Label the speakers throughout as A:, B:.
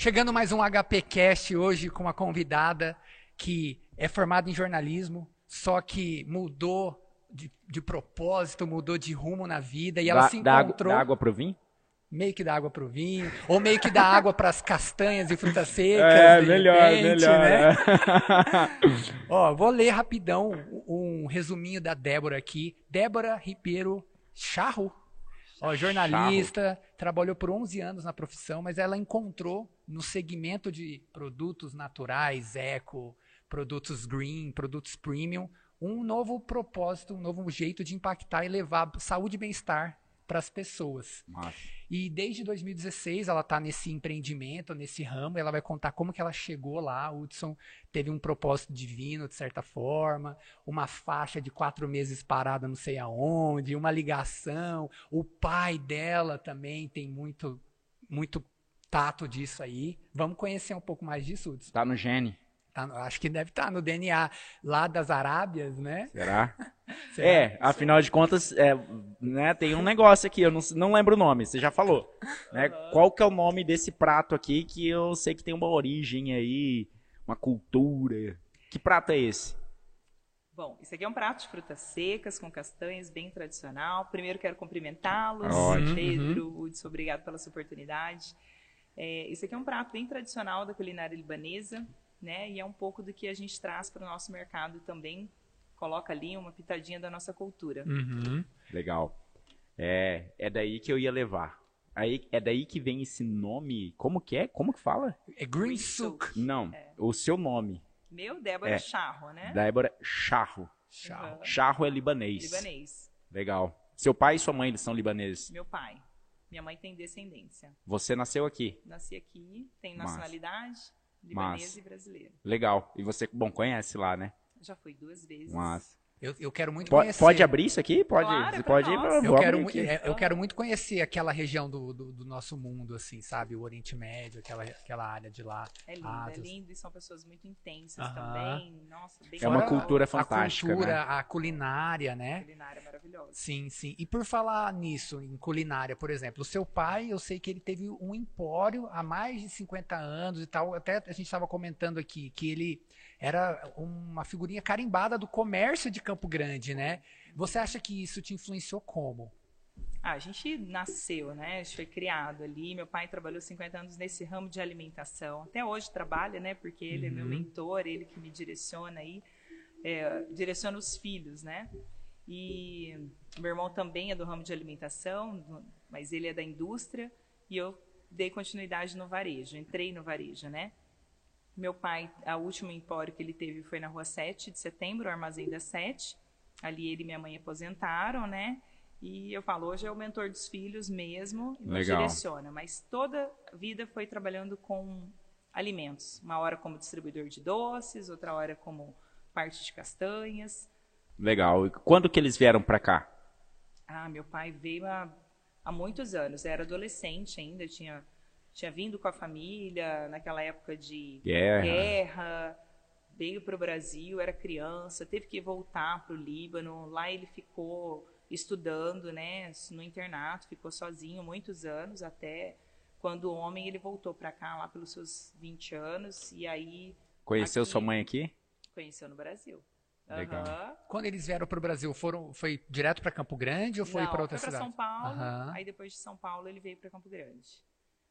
A: Chegando mais um HP Cast hoje com uma convidada que é formada em jornalismo, só que mudou de, de propósito, mudou de rumo na vida e ela
B: Dá-
A: se
B: dá água-
A: encontrou
B: dá água pro vinho?
A: meio que dá água pro vinho, ou meio que dá água para as castanhas e frutas secas.
B: É, melhor,
A: repente,
B: melhor.
A: né?
B: é.
A: Ó, vou ler rapidão um resuminho da Débora aqui. Débora Ribeiro Charro. Ó, jornalista, trabalhou por 11 anos na profissão, mas ela encontrou no segmento de produtos naturais, eco, produtos green, produtos premium, um novo propósito, um novo jeito de impactar e levar saúde e bem-estar para as pessoas.
B: Massa.
A: E desde 2016 ela está nesse empreendimento, nesse ramo, ela vai contar como que ela chegou lá. Hudson teve um propósito divino, de certa forma, uma faixa de quatro meses parada não sei aonde, uma ligação. O pai dela também tem muito, muito tato disso aí. Vamos conhecer um pouco mais disso, Hudson.
B: Tá no gene.
A: Tá acho que deve estar no DNA lá das Arábias, né?
B: Será?
A: Será?
B: É, afinal de contas, é, né, tem um negócio aqui, eu não, não lembro o nome, você já falou. Né? Qual que é o nome desse prato aqui que eu sei que tem uma origem aí, uma cultura. Que prato é esse?
C: Bom, esse aqui é um prato de frutas secas com castanhas, bem tradicional. Primeiro quero cumprimentá-los,
B: Ótimo.
C: Pedro, Hudson, obrigado pela sua oportunidade. É, esse aqui é um prato bem tradicional da culinária libanesa, né? E é um pouco do que a gente traz para o nosso mercado também. Coloca ali uma pitadinha da nossa cultura.
A: Uhum.
B: Legal. É, é daí que eu ia levar. Aí, é daí que vem esse nome. Como que é? Como que fala?
A: É Green Souk.
B: Não, o seu nome.
C: Meu, Débora
B: É.
C: Charro, né?
B: Débora Charro.
A: Tchau.
B: Charro é libanês.
C: Libanês.
B: Legal. Seu pai e sua mãe eles são libaneses.
C: Meu pai. Minha mãe tem descendência.
B: Você nasceu aqui.
C: Nasci aqui, tenho
B: Massa.
C: nacionalidade libanesa
B: Massa.
C: e brasileira.
B: Legal. E você, bom, conhece lá, né?
C: Já fui duas vezes.
B: Mas
A: Eu, eu quero muito
B: pode,
A: conhecer.
B: pode abrir isso aqui? Pode.
C: Claro,
B: pode ir
A: Eu quero, é, eu quero muito conhecer aquela região do, do, do nosso mundo, assim, sabe? O Oriente Médio, aquela, aquela área de lá.
C: É lindo,
A: Ah,
C: é lindo e são pessoas muito intensas
A: Aham.
C: também. Nossa, bem
B: É uma cultura
A: a
B: fantástica,
A: cultura,
B: né?
A: a culinária, né?
C: culinária maravilhosa.
A: Sim, sim. E por falar nisso, em culinária, por exemplo, o seu pai, eu sei que ele teve um empório há mais de 50 anos e tal. Até a gente estava comentando aqui que ele era uma figurinha carimbada do comércio de Campo Grande, né? Você acha que isso te influenciou como?
C: Ah, a gente nasceu, né? A gente foi criado ali. Meu pai trabalhou 50 anos nesse ramo de alimentação. Até hoje trabalha, né? Porque ele é meu
A: Uhum.
C: mentor, ele que me direciona aí, é, direciona os filhos, né? E meu irmão também é do ramo de alimentação, mas ele é da indústria e eu dei continuidade no varejo, entrei no varejo, né? Meu pai, a última empório que ele teve foi na rua 7 de setembro, o Armazém da 7. Ali ele e minha mãe aposentaram, né? E eu falo, hoje é o mentor dos filhos mesmo, e nos
B: Legal.
C: direciona. Mas toda a vida foi trabalhando com alimentos. Uma hora como distribuidor de doces, outra hora como parte de castanhas.
B: Legal. E quando que eles vieram pra cá?
C: Ah, meu pai veio há, há muitos anos. Eu era adolescente ainda, tinha, tinha vindo com a família naquela época de
B: Guerra.
C: guerra, veio para o Brasil, era criança, teve que voltar para o Líbano. Lá ele ficou estudando, né, no internato, ficou sozinho muitos anos, até quando homem ele voltou para cá lá pelos seus 20 anos e aí
B: Conheceu
C: Aqui.
B: sua mãe aqui?
C: conheceu no Brasil.
B: Legal.
C: Aham.
A: Quando eles vieram para o Brasil, foram, foi direto para Campo Grande ou foi para outra
C: foi
A: cidade?
C: São Paulo,
A: Aham.
C: aí depois de São Paulo ele veio para Campo Grande.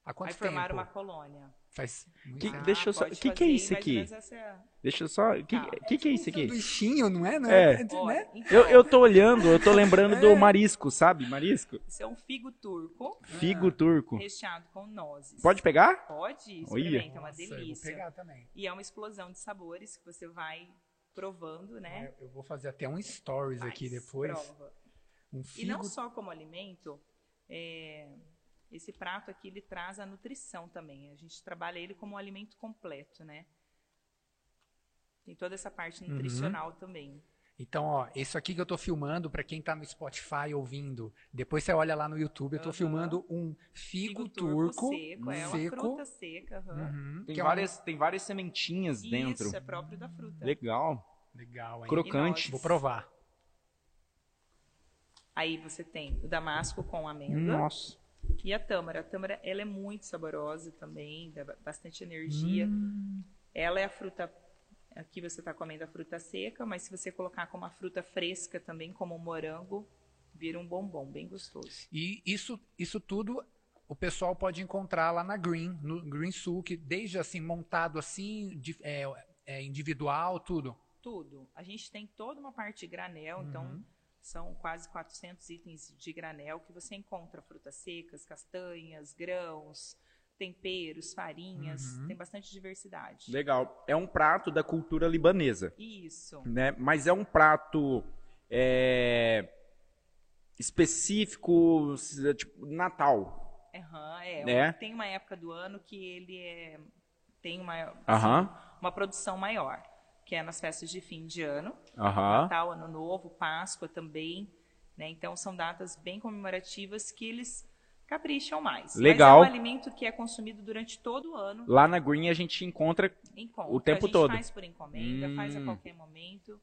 A: Há quanto
C: aí formaram
A: tempo?
C: uma colônia.
A: Faz muito
B: Que-
A: tempo.
B: deixa eu só-
C: pode
B: que que é isso aqui?
C: essa é
B: Deixa eu só. O que,
C: Tá.
B: que, que é isso aqui?
A: Sanduichinho, não é? Não
B: É.
A: né?
C: Olha, então,
B: Eu, eu tô olhando, eu tô lembrando
A: É.
B: do marisco, sabe? Marisco?
C: Isso é um figo turco
B: Figo turco.
C: recheado com nozes.
B: Pode pegar?
C: Pode, experimenta, é uma delícia.
A: pegar também.
C: E é uma explosão de sabores que você vai provando, né?
A: Eu vou fazer até um stories
C: Faz,
A: aqui depois.
C: prova.
A: Um
C: E
A: figo.
C: não só como alimento, é, esse prato aqui ele traz a nutrição também. A gente trabalha ele como um alimento completo, né? Tem toda essa parte
A: Uhum.
C: nutricional também.
A: Então, ó, isso aqui que eu tô filmando, pra quem tá no Spotify ouvindo, depois você olha lá no YouTube, eu tô
C: Aham.
A: filmando um figo, turco,
C: seco, é uma fruta seca.
A: Uhum,
B: Tem
A: que é uma-
B: várias, tem várias sementinhas dentro.
C: Isso é próprio da fruta.
B: Legal.
A: Legal, hein?
B: Crocante.
A: Vou provar.
C: Aí você tem o damasco com amêndoa.
B: Nossa.
C: E a tâmara, a tâmara ela é muito saborosa também, dá bastante energia.
A: Hum.
C: Ela é a fruta aqui você está comendo a fruta seca, mas se você colocar como a fruta fresca também, como o morango, vira um bombom bem gostoso.
A: E isso, isso tudo o pessoal pode encontrar lá na Green, no Green Souk, desde assim montado assim, de, é, é, individual, tudo.
C: Tudo. A gente tem toda uma parte de granel, então
A: Uhum.
C: São quase 400 itens de granel que você encontra frutas secas, castanhas, grãos, temperos, farinhas,
A: Uhum.
C: tem bastante diversidade.
B: Legal. É um prato da cultura libanesa,
C: Isso.
B: né? Mas é um prato é, específico, tipo, Natal.
C: Aham, é.
B: Né?
C: Tem uma época do ano que ele é, tem uma, assim, uma produção maior, que é nas festas de fim de ano,
B: aham.
C: Natal, Ano Novo, Páscoa também. Né? Então são datas bem comemorativas que eles capricham mais.
B: Legal.
C: Mas é um alimento que é consumido durante todo o ano
B: Lá na Green a gente encontra,
C: em conta.
B: O tempo
C: a gente
B: todo.
C: faz por encomenda, faz a
B: Hum.
C: qualquer momento.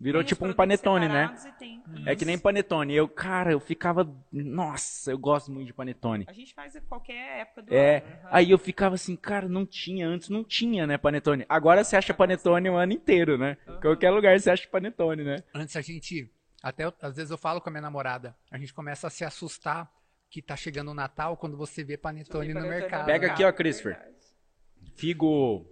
B: Virou tipo um panetone, né?
C: e tem-
B: É que nem panetone. Eu, cara, eu ficava, nossa, eu gosto muito de panetone.
C: A gente faz a qualquer época do
B: É,
C: ano. aham.
B: aí eu ficava assim, cara, não tinha, antes não tinha, né, panetone. Agora você acha panetone o ano inteiro, né?
C: Aham.
B: Qualquer lugar você acha panetone, né?
A: Antes a gente, até eu- às vezes eu falo com a minha namorada, a gente começa a se assustar que tá chegando o Natal quando você vê panetone no mercado.
B: Pega aqui, ó, Christopher. Figo,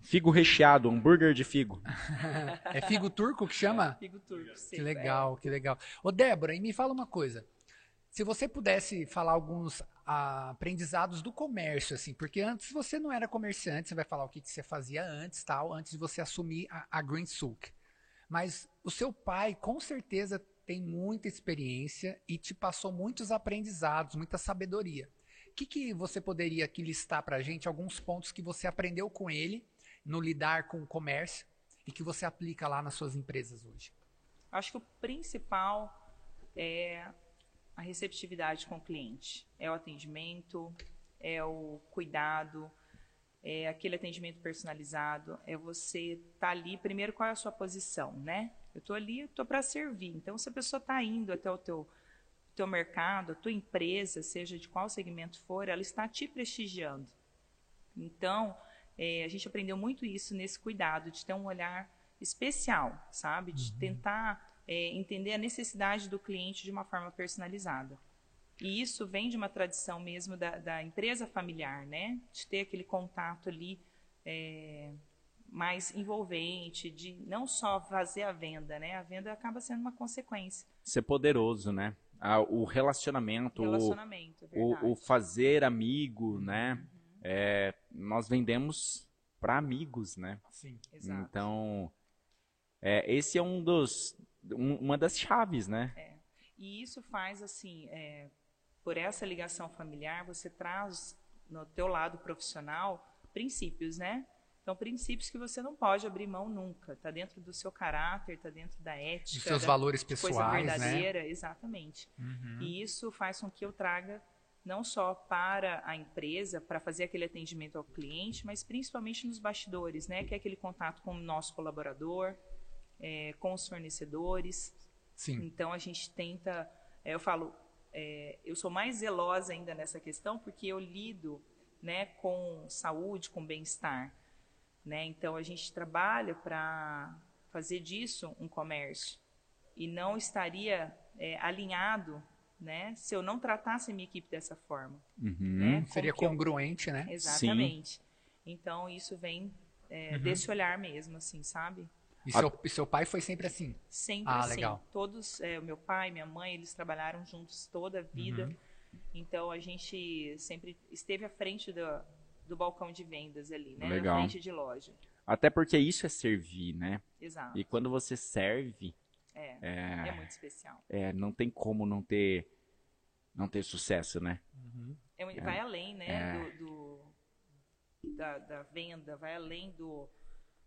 B: figo recheado, hambúrguer de figo.
A: É figo turco que chama?
C: Figo turco.
A: Que
C: seco,
A: legal, que legal. Ô, Débora, e me fala uma coisa. Se você pudesse falar alguns ah, aprendizados do comércio, assim, porque antes você não era comerciante, você vai falar o que, que você fazia antes, tal, antes de você assumir a, a Green Souk. Mas o seu pai, com certeza, tem muita experiência e te passou muitos aprendizados, muita sabedoria. O que, que você poderia aqui listar pra gente alguns pontos que você aprendeu com ele no lidar com o comércio e que você aplica lá nas suas empresas hoje?
C: Acho que o principal é a receptividade com o cliente. É o atendimento, é o cuidado, é aquele atendimento personalizado, é você estar ali, primeiro, qual é a sua posição, né? Eu estou ali, estou para servir. Então, se a pessoa está indo até o teu, teu mercado, a tua empresa, seja de qual segmento for, ela está te prestigiando. Então, é, a gente aprendeu muito isso nesse cuidado, de ter um olhar especial, sabe? De tentar é, entender a necessidade do cliente de uma forma personalizada. E isso vem de uma tradição mesmo da, da empresa familiar, né? De ter aquele contato ali é, mais envolvente, de não só fazer a venda, né? A venda acaba sendo uma consequência.
B: Ser poderoso, né? Ah, o relacionamento, o-
C: Relacionamento, é
B: o, o fazer amigo, né? É, nós vendemos para amigos, né?
A: Sim.
C: Exato.
B: Então, é, esse é um dos, um- uma das chaves, né?
C: E isso faz assim, é, por essa ligação familiar, você traz no teu lado profissional princípios, né? Então, princípios que você não pode abrir mão nunca. Está dentro do seu caráter, está dentro da ética,
A: Dos seus
C: da
A: valores
C: coisa
A: pessoais, né?
C: verdadeira, exatamente.
A: Uhum.
C: E isso faz com que eu traga não só para a empresa, para fazer aquele atendimento ao cliente, mas principalmente nos bastidores, né? Que é aquele contato com o nosso colaborador, é, com os fornecedores.
A: Sim.
C: Então a gente tenta, é, eu falo, é, eu sou mais zelosa ainda nessa questão porque eu lido, né, com saúde, com bem-estar, né? Então a gente trabalha para fazer disso um comércio e não estaria é, alinhado, né, se eu não tratasse a minha equipe dessa forma,
B: Uhum.
C: né?
A: Seria
C: que eu-
A: congruente, né?
C: Exatamente. Então isso vem é,
A: Uhum.
C: desse olhar mesmo, assim, sabe?
A: E seu, e seu pai foi sempre assim.
C: Sempre
A: Ah,
C: assim.
A: legal.
C: Todos, é, o meu pai, minha mãe, eles trabalharam juntos toda a vida.
A: Uhum.
C: Então a gente sempre esteve à frente do, do balcão de vendas ali, né?
B: Legal.
C: À frente de loja.
B: Até porque isso é servir, né?
C: Exato.
B: E quando você serve,
C: É,
B: é,
C: é muito especial.
B: é, não tem como não ter, não ter sucesso, né?
C: É muito- Vai além, né?
B: É.
C: Do, do- da, da venda, vai além do.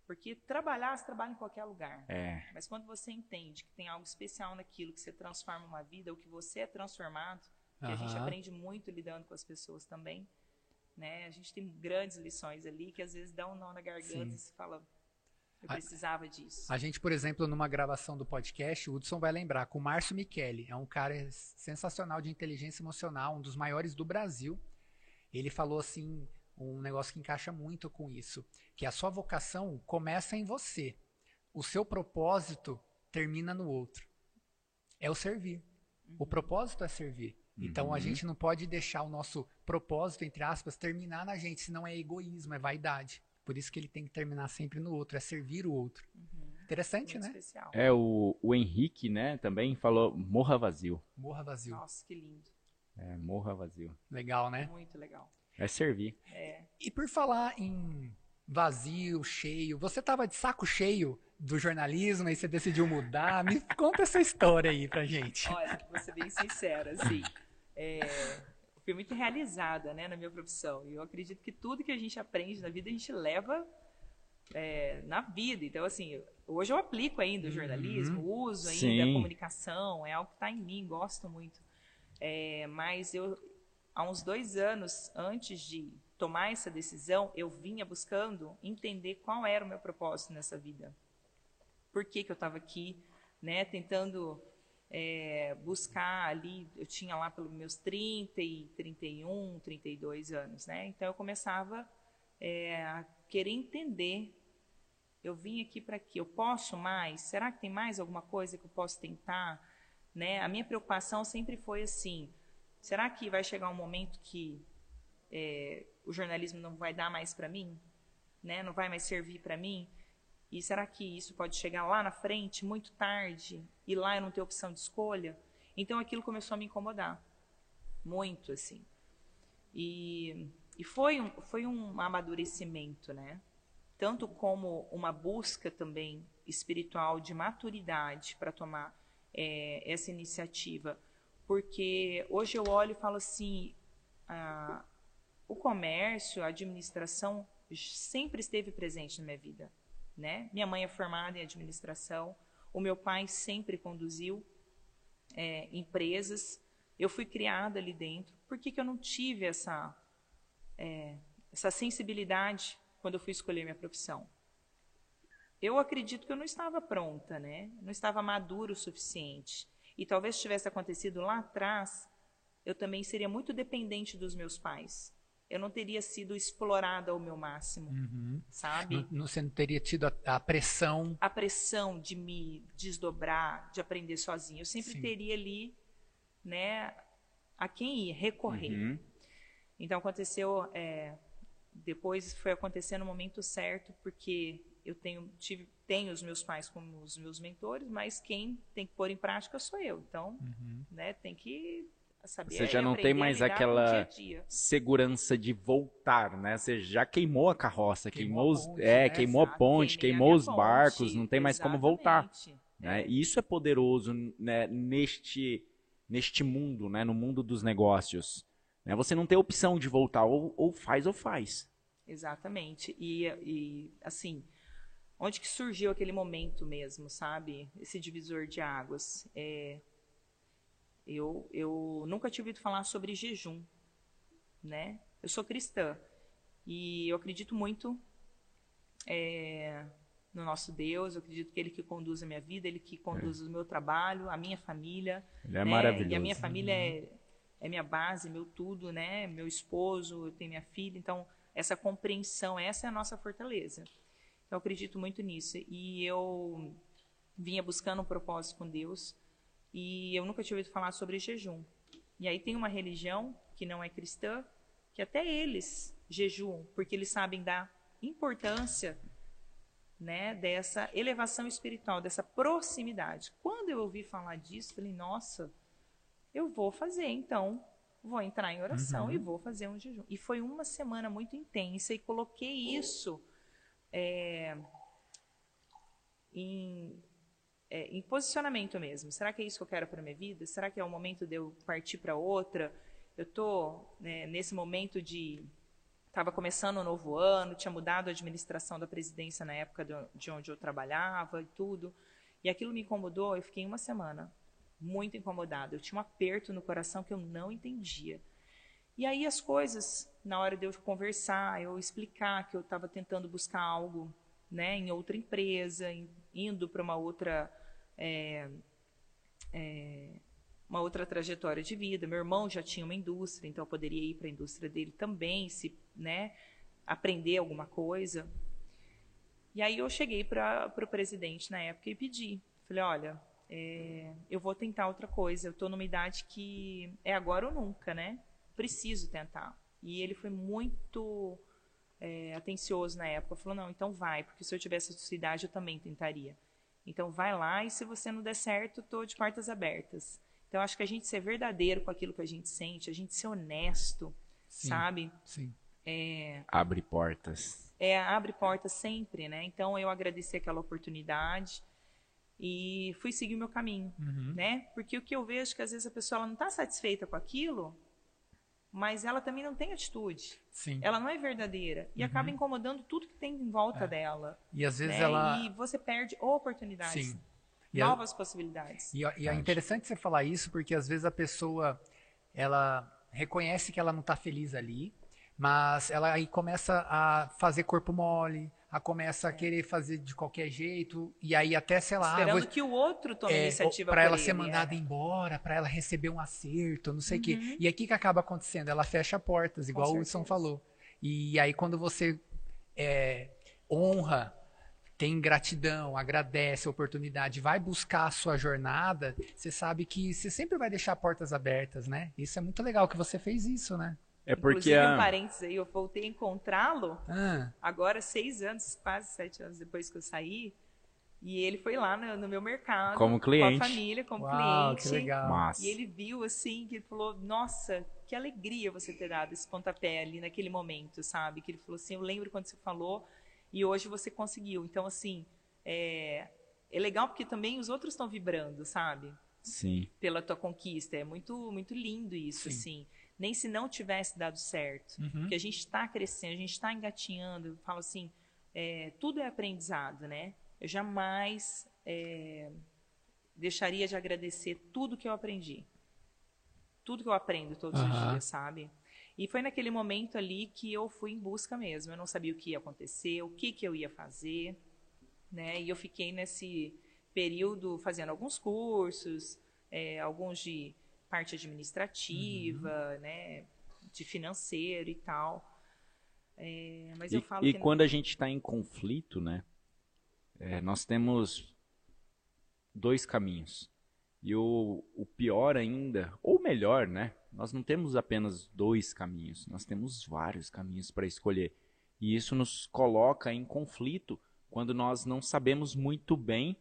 C: Porque trabalhar, você trabalha em qualquer lugar.
B: É,
C: Mas quando você entende que tem algo especial naquilo, que você transforma uma vida, ou que você é transformado, que a gente aprende muito lidando com as pessoas também, né? A gente tem grandes lições ali que às vezes dá um nó na garganta
A: Sim.
C: e se fala, Eu precisava disso.
A: A gente, por exemplo, numa gravação do podcast, o Hudson vai lembrar, com o Márcio Michele, é um cara sensacional de inteligência emocional, um dos maiores do Brasil. Ele falou assim, um negócio que encaixa muito com isso, que a sua vocação começa em você. O seu propósito termina no outro. É o servir. Uhum. O propósito é servir. Uhum. Então a uhum. gente não pode deixar o nosso propósito, entre aspas, terminar na gente, senão é egoísmo, é vaidade. Por isso que ele tem que terminar sempre no outro, é servir o outro. Uhum. Interessante, Muito né? Especial.
B: É, o, o Henrique, né, também falou morra vazio.
A: Morra vazio.
C: Nossa, que lindo.
B: É, morra vazio.
A: Legal, né?
C: Muito legal.
B: É servir.
C: É.
A: E por falar em vazio, cheio, você tava de saco cheio do jornalismo e você decidiu mudar? Me conta essa história aí pra gente.
C: Olha, vou ser bem sincera, assim. É, fui muito realizada né, na minha profissão. E eu acredito que tudo que a gente aprende na vida, a gente leva é, na vida. Então, assim, hoje eu aplico ainda o jornalismo, uhum. uso ainda Sim. a comunicação, é algo que está em mim, gosto muito. É, mas eu, há uns dois anos antes de tomar essa decisão, eu vinha buscando entender qual era o meu propósito nessa vida. Por que, que eu estava aqui, né, tentando é, buscar ali, eu tinha lá pelos meus 30 e 31, 32 anos, né? Então eu começava é, a querer entender. Eu vim aqui para quê? Eu posso mais? Será que tem mais alguma coisa que eu posso tentar? Né? A minha preocupação sempre foi assim: será que vai chegar um momento que é, o jornalismo não vai dar mais para mim? Né? Não vai mais servir para mim? E será que isso pode chegar lá na frente, muito tarde, e lá eu não ter opção de escolha? Então aquilo começou a me incomodar. Muito, assim. E, e foi, um, foi um amadurecimento, né? Tanto como uma busca também espiritual de maturidade para tomar é, essa iniciativa. Porque hoje eu olho e falo assim: o comércio, a administração sempre esteve presente na minha vida né? Minha mãe é formada em administração, o meu pai sempre conduziu é, empresas, eu fui criada ali dentro. Por que, que eu não tive essa, é, essa sensibilidade quando eu fui escolher minha profissão? Eu acredito que eu não estava pronta, né? Não estava maduro o suficiente. E talvez tivesse acontecido lá atrás, eu também seria muito dependente dos meus pais eu não teria sido explorada ao meu máximo, uhum. sabe?
A: Não, você não teria tido a, a, pressão.
C: A pressão de me desdobrar, de aprender sozinho. Eu sempre Sim. teria ali, né, a quem ir, recorrer. Uhum. Então aconteceu, é, depois foi acontecer no momento certo, porque eu tenho, tive, tenho os meus pais como os meus mentores, mas quem tem que pôr em prática sou eu. Então, uhum. né, tem que Saber
B: você já não tem mais aquela dia dia. segurança de voltar, né? Você já queimou a carroça, queimou, queimou os, ponte, é, né? queimou Exato. a ponte, queimou os barcos, ponte. não tem mais Exatamente. como voltar. Né? E isso é poderoso né, neste, neste mundo, né, no mundo dos negócios. Né? Você não tem opção de voltar, ou, ou faz ou faz.
C: Exatamente. E, e, assim, onde que surgiu aquele momento mesmo, sabe? Esse divisor de águas. É, eu, eu nunca tinha ouvido falar sobre jejum, né? Eu sou cristã e eu acredito muito é, no nosso Deus. Eu acredito que Ele que conduz a minha vida, Ele que conduz é. o meu trabalho, a minha família.
B: Ele é né? maravilhoso.
C: E a minha família é, é minha base, meu tudo, né? Meu esposo, eu tenho minha filha. Então, essa compreensão, essa é a nossa fortaleza. Então, eu acredito muito nisso. E eu vinha buscando um propósito com Deus e eu nunca tinha ouvido falar sobre jejum. E aí tem uma religião que não é cristã, que até eles jejuam, porque eles sabem da importância né, dessa elevação espiritual, dessa proximidade. Quando eu ouvi falar disso, falei, nossa, eu vou fazer, então, vou entrar em oração uhum. e vou fazer um jejum. E foi uma semana muito intensa e coloquei isso é, em, é, em posicionamento mesmo. Será que é isso que eu quero para minha vida? Será que é o momento de eu partir para outra? Eu estou né, nesse momento de estava começando o um novo ano, tinha mudado a administração da presidência na época de onde eu trabalhava e tudo, e aquilo me incomodou. Eu fiquei uma semana muito incomodada. Eu tinha um aperto no coração que eu não entendia. E aí as coisas, na hora de eu conversar, eu explicar que eu estava tentando buscar algo né, em outra empresa, em, indo para uma outra é, é, uma outra trajetória de vida. Meu irmão já tinha uma indústria, então eu poderia ir para a indústria dele também, se, né, aprender alguma coisa. E aí eu cheguei para o presidente na época e pedi. Falei, olha, é, eu vou tentar outra coisa. Eu estou numa idade que é agora ou nunca, né? Preciso tentar. E ele foi muito é, atencioso na época. Falou, não, então vai, porque se eu tivesse a sua idade eu também tentaria. Então vai lá e se você não der certo, estou de portas abertas. Então, acho que a gente ser verdadeiro com aquilo que a gente sente, a gente ser honesto, sim, sabe?
A: Sim.
B: É, abre portas.
C: É, abre portas sempre, né? Então, eu agradeci aquela oportunidade e fui seguir o meu caminho, uhum. né? Porque o que eu vejo é que às vezes a pessoa ela não está satisfeita com aquilo, mas ela também não tem atitude.
A: Sim.
C: Ela não é verdadeira e uhum. acaba incomodando tudo que tem em volta é. dela.
A: E às vezes né? ela
C: e você perde oportunidades. Sim. E novas a, possibilidades.
A: E, e é interessante você falar isso porque às vezes a pessoa ela reconhece que ela não está feliz ali, mas ela aí começa a fazer corpo mole, a começa a é. querer fazer de qualquer jeito e aí até sei lá
C: esperando vou, que o outro tome é, iniciativa
A: para ela ele, ser mandada é. embora para ela receber um acerto não sei o uhum. quê e aqui que acaba acontecendo ela fecha portas igual o Wilson falou e aí quando você é, honra tem gratidão, agradece a oportunidade, vai buscar a sua jornada, você sabe que você sempre vai deixar portas abertas, né? Isso é muito legal que você fez isso, né?
B: É porque Inclusive, a...
C: um parênteses aí, eu voltei a encontrá-lo ah. agora seis anos, quase sete anos depois que eu saí, e ele foi lá no, no meu mercado.
B: Como cliente.
C: Com a família, como
A: Uau,
C: cliente.
A: Que legal.
C: Massa. E ele viu assim, que ele falou, nossa, que alegria você ter dado esse pontapé ali naquele momento, sabe? Que ele falou assim, eu lembro quando você falou e hoje você conseguiu. Então, assim, é, é legal porque também os outros estão vibrando, sabe?
B: Sim.
C: Pela tua conquista. É muito, muito lindo isso, Sim. assim. Nem se não tivesse dado certo. Uhum. Porque a gente está crescendo, a gente está engatinhando. Eu falo assim, é, tudo é aprendizado, né? Eu jamais é, deixaria de agradecer tudo que eu aprendi. Tudo que eu aprendo todos uhum. os dias, sabe? E foi naquele momento ali que eu fui em busca mesmo. Eu não sabia o que ia acontecer, o que, que eu ia fazer, né? E eu fiquei nesse período fazendo alguns cursos, é, alguns de parte administrativa, uhum. né? De financeiro e tal. É, mas
B: e,
C: eu falo
B: e quando não... a gente está em conflito, né? É, nós temos dois caminhos. E o, o pior ainda, ou melhor, né? Nós não temos apenas dois caminhos, nós temos vários caminhos para escolher. E isso nos coloca em conflito quando nós não sabemos muito bem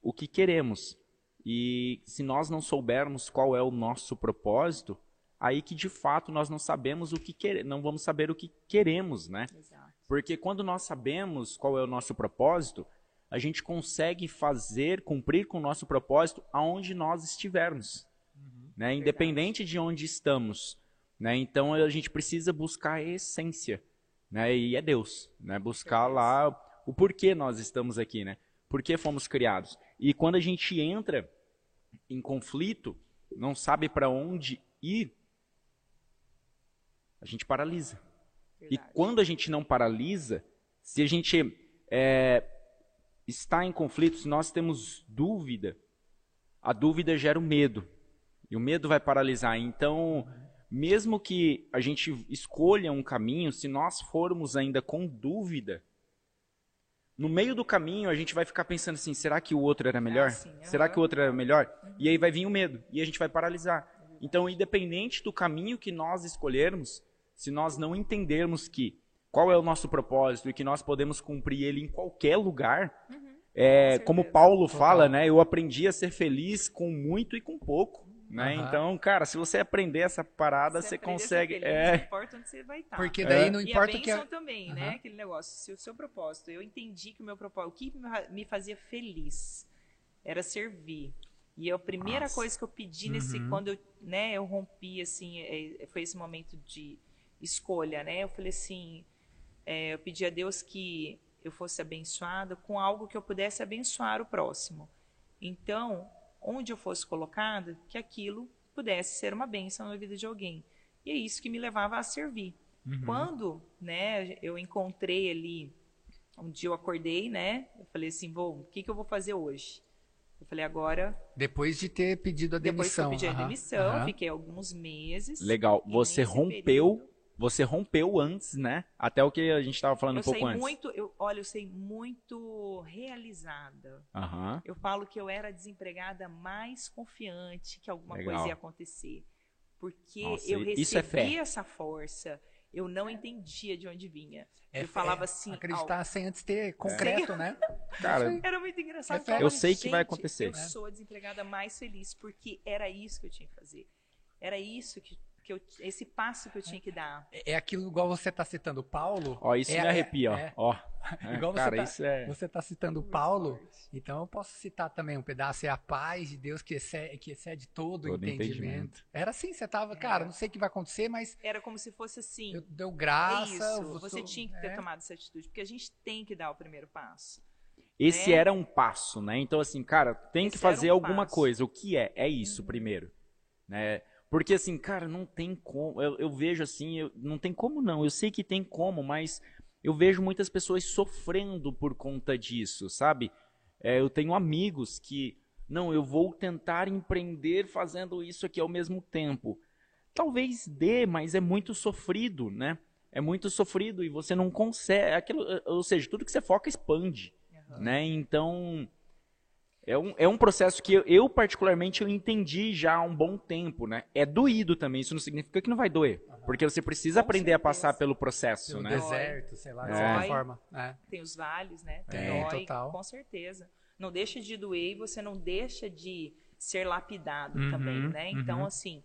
B: o que queremos. E se nós não soubermos qual é o nosso propósito, aí que de fato nós não sabemos o que queremos, não vamos saber o que queremos, né?
C: Exato.
B: Porque quando nós sabemos qual é o nosso propósito, a gente consegue fazer, cumprir com o nosso propósito aonde nós estivermos né? Independente de onde estamos, né? Então a gente precisa buscar a essência, né? E é Deus, né? Buscar lá o porquê nós estamos aqui, né? Por que fomos criados? E quando a gente entra em conflito, não sabe para onde ir, a gente paralisa. Verdade. E quando a gente não paralisa, se a gente é, está em conflito, se nós temos dúvida, a dúvida gera o medo. E o medo vai paralisar. Então, mesmo que a gente escolha um caminho, se nós formos ainda com dúvida, no meio do caminho a gente vai ficar pensando assim: será que o outro era melhor? É assim, será que o outro era melhor? E aí vai vir o medo e a gente vai paralisar. Então, independente do caminho que nós escolhermos, se nós não entendermos que qual é o nosso propósito e que nós podemos cumprir ele em qualquer lugar, uhum, é, com como Paulo fala, né? Eu aprendi a ser feliz com muito e com pouco. Né? Uhum. Então, cara, se você aprender essa parada, você, você consegue.
C: Feliz, é... Não importa onde você vai estar.
A: Porque daí é. não importa
C: e a
A: que.
C: A também, uhum. né? Aquele negócio. Se o seu propósito, eu entendi que o meu propósito, o que me fazia feliz era servir. E a primeira Nossa. coisa que eu pedi nesse, uhum. quando eu, né, eu rompi, assim, é, foi esse momento de escolha, né? Eu falei assim, é, eu pedi a Deus que eu fosse abençoada com algo que eu pudesse abençoar o próximo. Então, onde eu fosse colocada, que aquilo pudesse ser uma bênção na vida de alguém. E é isso que me levava a servir. Uhum. Quando né, eu encontrei ali um dia eu acordei, né? Eu falei assim, vou, o que, que eu vou fazer hoje? Eu falei, agora,
A: Depois de ter pedido a
C: depois que
A: demissão.
C: eu pedi a demissão,
A: aham.
C: fiquei alguns meses.
B: Legal. Você rompeu,
C: período-
B: você rompeu antes, né? Até o que a gente tava falando
C: Eu
B: um pouco
C: sei
B: antes.
C: muito, eu, olha, eu sei muito realizada.
B: Aham.
C: Eu falo que eu era a desempregada mais confiante que alguma
B: Legal.
C: coisa ia acontecer. Porque
B: Nossa,
C: eu
B: isso é
C: essa força, eu não entendia de onde vinha.
A: É
C: eu falava assim,
A: Acreditar sem antes ter concreto, né?
B: Cara,
C: Era muito engraçado.
A: É
C: falava,
B: Eu sei que vai
C: "Gente,
B: acontecer."
C: Eu sou a desempregada mais feliz, porque era isso que eu tinha que fazer. Era isso que, que eu, esse passo que eu tinha que dar.
A: É aquilo igual você tá citando Paulo.
B: ó, isso
A: é-
B: me arrepia, ó.
A: é-
B: ó. É,
A: Igual você
B: cara,
A: tá-
B: isso é.
A: Você está citando Paulo, então eu posso citar também um pedaço, é a paz de Deus que excede, que excede todo,
B: Todo
A: entendimento.
B: entendimento.
A: Era assim, você tava, cara, não sei o que vai acontecer, mas
C: Era como se fosse assim.
A: eu deu
C: é
A: graça.
C: isso, você
A: sou-
C: tinha que ter
A: é.
C: tomado essa atitude, porque a gente tem que dar o primeiro passo.
B: Esse
C: né?
B: era um passo, né? Então, assim, cara, tem que
C: Esse era
B: fazer
C: um
B: alguma
C: passo.
B: coisa. O que é? É isso primeiro. Né? Porque, assim, cara, não tem como. Eu, eu vejo assim, eu- não tem como não. Eu sei que tem como, mas eu vejo muitas pessoas sofrendo por conta disso, sabe? É, eu tenho amigos que, não, eu vou tentar empreender fazendo isso aqui ao mesmo tempo. Talvez dê, mas é muito sofrido, né? É muito sofrido e você não consegue. Aquilo, ou seja, tudo que você foca expande né? Então é um, é um processo que eu, eu, particularmente eu entendi já há um bom tempo, né? É doído também, isso não significa que não vai doer, porque você precisa
C: Com
B: aprender a
C: certeza.
B: passar pelo processo,
A: Pelo
B: né?
A: deserto, sei lá, de
B: É.
A: certa
C: Dói.
A: forma. É.
C: Tem os vales, né?
A: Tem,
C: Dói,
A: total.
C: Com certeza. Não deixa de doer e você não deixa de ser lapidado
A: Uhum,
C: também, né? Então,
A: uhum.
C: assim,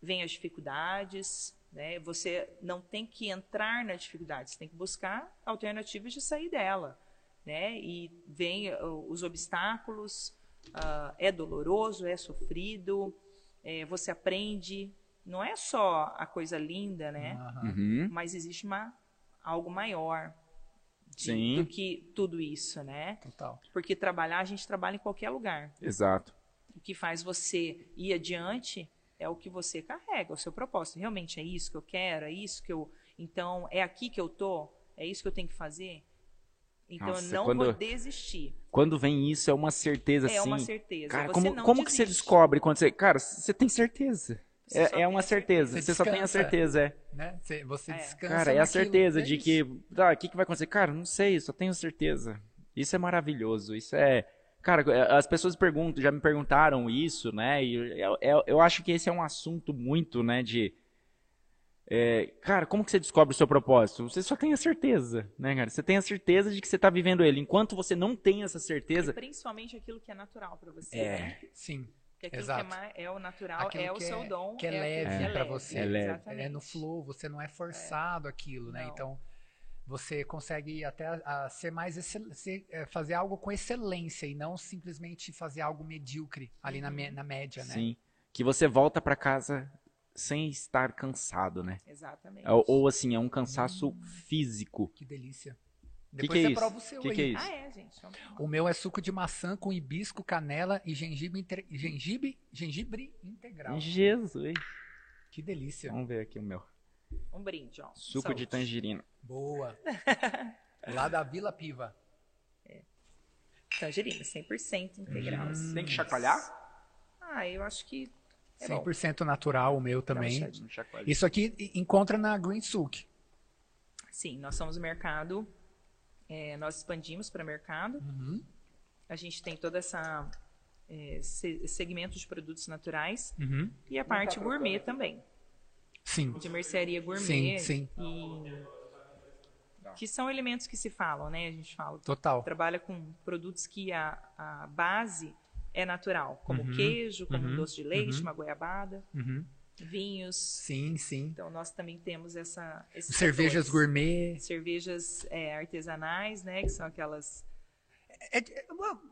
C: vem as dificuldades, né? Você não tem que entrar na dificuldade, você tem que buscar alternativas de sair dela, né? E vem uh, os obstáculos, ah, é doloroso, é sofrido, é, você aprende. Não é só a coisa linda, né?
B: Uhum.
C: mas existe uma, algo maior de-
B: Sim.
C: do que tudo isso, né?
A: Total.
C: Porque trabalhar, a gente trabalha em qualquer lugar.
B: Exato.
C: O que faz você ir adiante é o que você carrega, o seu propósito. Realmente é isso que eu quero, é isso que eu. Então, é aqui que eu tô, é isso que eu tenho que fazer. Então,
B: Nossa,
C: eu não
B: quando-
C: vou desistir.
B: Quando vem isso, é uma certeza
C: É
B: assim.
C: uma certeza.
B: Cara,
C: você
B: como,
C: não
B: como que você descobre quando você. Cara, você tem certeza.
C: Você
B: É, é uma certeza.
A: certeza.
B: Você só tem a certeza, é.
A: Né? Você, você
C: É.
A: descansa
B: Cara, é a certeza
A: é
B: de que. Tá, o que, que vai acontecer? Cara, não sei, só tenho certeza. Isso é maravilhoso. Isso é. Cara, as pessoas perguntam, já me perguntaram isso, né? E eu, eu, eu acho que esse é um assunto muito, né, de. É, cara, como que você descobre o seu propósito? Você só tem a certeza, né, cara? Você tem a certeza de que você tá vivendo ele. Enquanto você não tem essa
C: E
B: certeza.
C: principalmente aquilo que é natural para você.
B: É.
C: né?
A: Sim.
C: Que aquilo
A: Exato.
C: que é, é o natural,
A: Aquilo
C: é o
A: que
C: seu
A: é-
C: dom.
A: que é
C: aquilo
A: leve
C: que
A: pra você.
B: É leve.
C: Exatamente.
A: É no flow, você não é forçado aquilo, né?
C: Não.
A: Então você consegue até a, ser mais excel- ser, é, fazer algo com excelência e não simplesmente fazer algo medíocre ali na, me- na média, né?
B: Sim. Que você volta pra casa sem estar cansado, né?
C: Exatamente.
B: Ou, ou, assim, é um cansaço físico.
A: Que delícia.
B: Que
A: Depois
B: que é
A: você
B: isso?
A: prova o seu
B: Que
A: aí.
B: que é isso?
C: Ah, é, gente.
A: O meu é suco de maçã com hibisco, canela e gengibre, inte- gengibre, gengibre integral.
B: Jesus.
A: Que delícia.
B: Vamos ver aqui o meu.
C: Um brinde, ó.
B: Suco de
C: Saúde.
B: tangerina.
A: Boa. Lá da Vila Piva.
C: Tangerina, 100% integral.
A: Hum.
B: Tem que chacoalhar?
C: Ah, eu acho que é bom.
A: 100% natural, o meu também.
B: Não.
A: Isso aqui encontra na Green Souk.
C: Sim, nós somos mercado. é, nós expandimos para mercado.
A: Uhum.
C: A gente tem toda essa é, se- segmento de produtos naturais
A: Uhum.
C: e a parte gourmet também,
A: Sim.
C: de mercearia gourmet.
A: Sim, sim.
C: E que são elementos que se falam, né? A gente fala.
A: Total.
C: Trabalha com produtos que a, a base é natural, como
A: Uhum,
C: queijo, como
A: uhum,
C: doce de leite,
A: uhum.
C: uma goiabada,
A: Uhum.
C: vinhos.
A: Sim, sim.
C: Então nós também temos essa esses
A: Cervejas
C: setores.
A: gourmet.
C: cervejas é, artesanais, né? Que são aquelas.
A: É, é-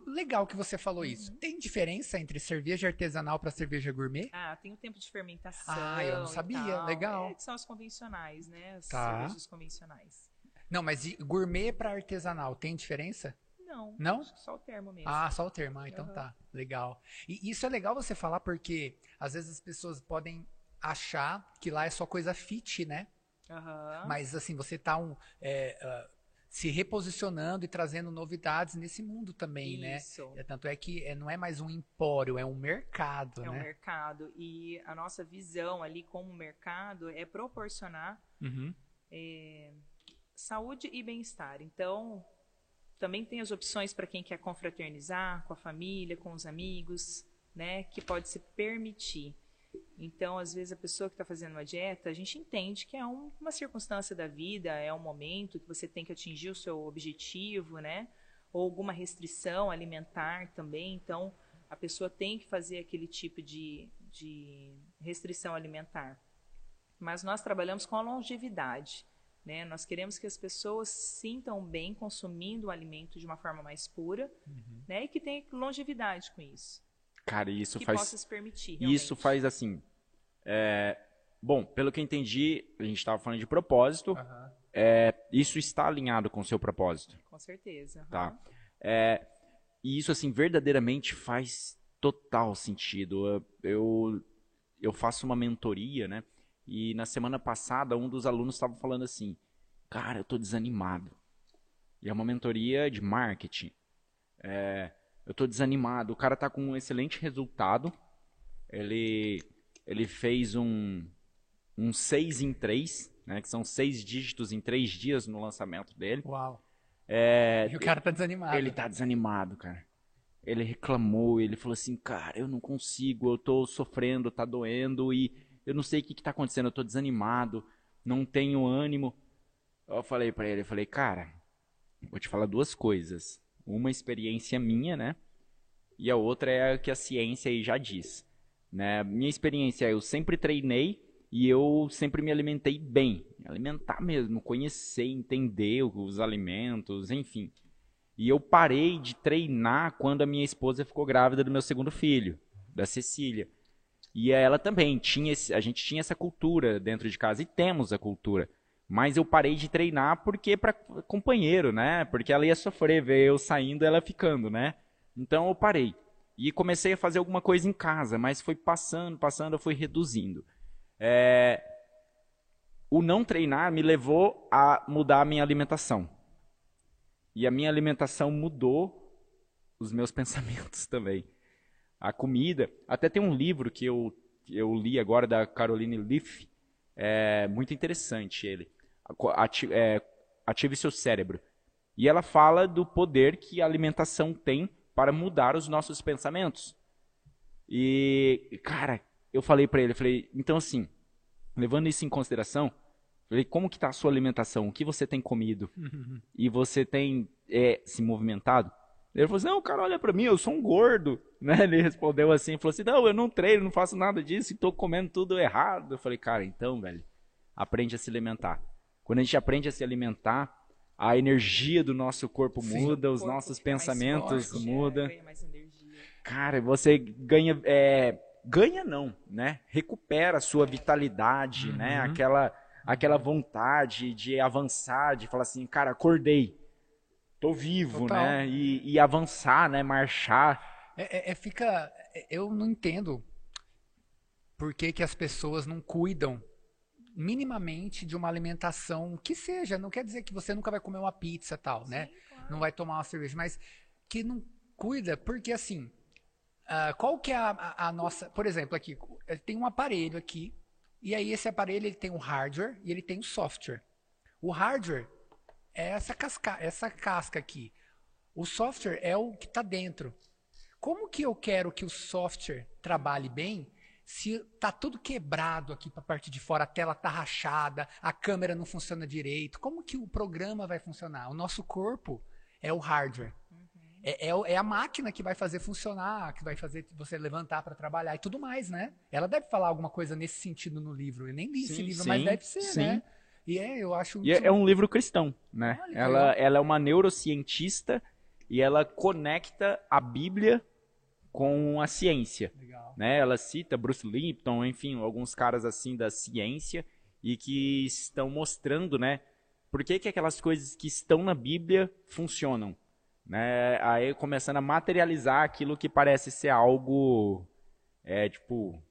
A: legal que você falou isso. Tem diferença entre cerveja artesanal para cerveja gourmet?
C: Ah, tem o tempo de fermentação.
A: Ah, eu não sabia. Legal.
C: É, que são as convencionais, né? As
A: Tá.
C: cervejas convencionais.
A: Não, mas gourmet para artesanal tem diferença?
C: Não.
A: Não?
C: acho que Só o termo mesmo.
A: Ah, só o termo. Ah, então
C: Aham.
A: tá. Legal. E isso é legal você falar porque às vezes as pessoas podem achar que lá é só coisa fit, né?
C: Aham.
A: Mas assim, você tá um. é, ah, se reposicionando e trazendo novidades nesse mundo também, né?
C: Isso.
A: É, Tanto é que é, não é mais um empório, é um mercado,
C: É um
A: né?
C: mercado. E a nossa visão ali como mercado é proporcionar
A: Uhum.
C: saúde e bem-estar. Então, também tem as opções para quem quer confraternizar com a família, com os amigos, né, que pode se permitir. Então, às vezes, a pessoa que está fazendo uma dieta, a gente entende que é um- uma circunstância da vida, é um momento que você tem que atingir o seu objetivo, né? Ou alguma restrição alimentar também. Então, a pessoa tem que fazer aquele tipo de, de restrição alimentar. Mas nós trabalhamos com a longevidade. Né? Nós queremos que as pessoas se sintam bem consumindo o alimento de uma forma mais pura né? e que tenha longevidade com isso.
B: Cara, isso
C: que
B: faz.
C: possa se permitir.
B: Isso
C: realmente.
B: faz assim. é, bom, pelo que eu entendi, a gente estava falando de propósito.
A: Aham.
B: é, isso está alinhado com o seu propósito.
C: Com certeza.
B: Tá.
C: aham.
B: É, e isso, assim, verdadeiramente faz total sentido. Eu, eu faço uma mentoria, né? E na semana passada, um dos alunos estava falando assim: Cara, eu tô desanimado. E é uma mentoria de marketing. É, eu tô desanimado. O cara tá com um excelente resultado. Ele, ele fez um, um 6 em 3, né? Que são seis dígitos em três dias no lançamento dele.
A: Uau.
B: É,
A: E o cara tá desanimado.
B: ele tá desanimado, cara. Ele reclamou, ele falou assim, cara, eu não consigo, eu tô sofrendo, tá doendo e eu não sei o que que tá acontecendo, eu tô desanimado, não tenho ânimo. Eu falei pra ele, eu falei, cara, vou te falar duas coisas. Uma experiência minha, né? E a outra é a que a ciência aí já diz. Né? Minha experiência é, eu sempre treinei e eu sempre me alimentei bem. Alimentar mesmo, conhecer, entender os alimentos, enfim. E eu parei de treinar quando a minha esposa ficou grávida do meu segundo filho, da Cecília. E ela também tinha, esse- a gente tinha essa cultura dentro de casa e temos a cultura. Mas eu parei de treinar porque para companheiro, né? Porque ela ia sofrer ver eu saindo, ela ficando, né? Então eu parei e comecei a fazer alguma coisa em casa, mas foi passando, passando, eu fui reduzindo. É, O não treinar me levou a mudar a minha alimentação. E a minha alimentação mudou os meus pensamentos também. A comida, até tem um livro que eu, eu li agora da Caroline Leaf, é muito interessante ele. Ati- é, Ative seu cérebro. E ela fala do poder que a alimentação tem para mudar os nossos pensamentos. E, cara, eu falei pra ele, falei, então assim, levando isso em consideração, falei, como que tá a sua alimentação? O que você tem comido? E você tem é, se movimentado? Ele falou assim, não, cara, olha pra mim, eu sou um gordo. Né? Ele respondeu assim, falou assim, não, eu não treino, não faço nada disso e tô comendo tudo errado. Eu falei, cara, então, velho, aprende a se alimentar. Quando a gente aprende a se alimentar, a energia do nosso corpo
A: Sim.
B: muda,
C: O
B: os
C: corpo
B: nossos pensamentos
C: forte,
B: mudam.
C: é.
B: Cara, você ganha. é, ganha não, né? Recupera a sua vitalidade, né?
A: Uhum.
B: Aquela, aquela vontade de avançar, de falar assim, cara, acordei. Tô vivo,
A: Total.
B: né? E, e avançar, né? Marchar.
A: É, é- é- fica. é- Eu não entendo por que, que as pessoas não cuidam minimamente de uma alimentação que seja. Não quer dizer que você nunca vai comer uma pizza tal, né? Não vai tomar uma cerveja, mas que não cuida, porque assim. ah, qual que é a, a- a nossa. Por exemplo, aqui, eh, tem um aparelho aqui, e aí esse aparelho ele tem um hardware e ele tem um software. O hardware é essa, casca, essa casca aqui. O software é o que está dentro. Como que eu quero que o software trabalhe bem se tá tudo quebrado aqui para a parte de fora, a tela tá rachada, a câmera não funciona direito? Como que o programa vai funcionar? O nosso corpo é o hardware. É, é o- é a máquina que vai fazer funcionar, que vai fazer você levantar para trabalhar e tudo mais, né? Ela deve falar alguma coisa nesse sentido no livro. Eu nem li esse
B: Sim,
A: livro,
B: sim,
A: mas deve ser,
B: sim.
A: né? E é, eu acho.
B: E é, é um livro cristão, né?
A: Olha
B: Ela, ela é uma neurocientista e ela conecta a Bíblia com a ciência.
A: Legal.
B: né? Ela cita Bruce Lipton, enfim, alguns caras assim da ciência e que estão mostrando, né? Por que, que aquelas coisas que estão na Bíblia funcionam, né? Aí começando a materializar aquilo que parece ser algo, é tipo,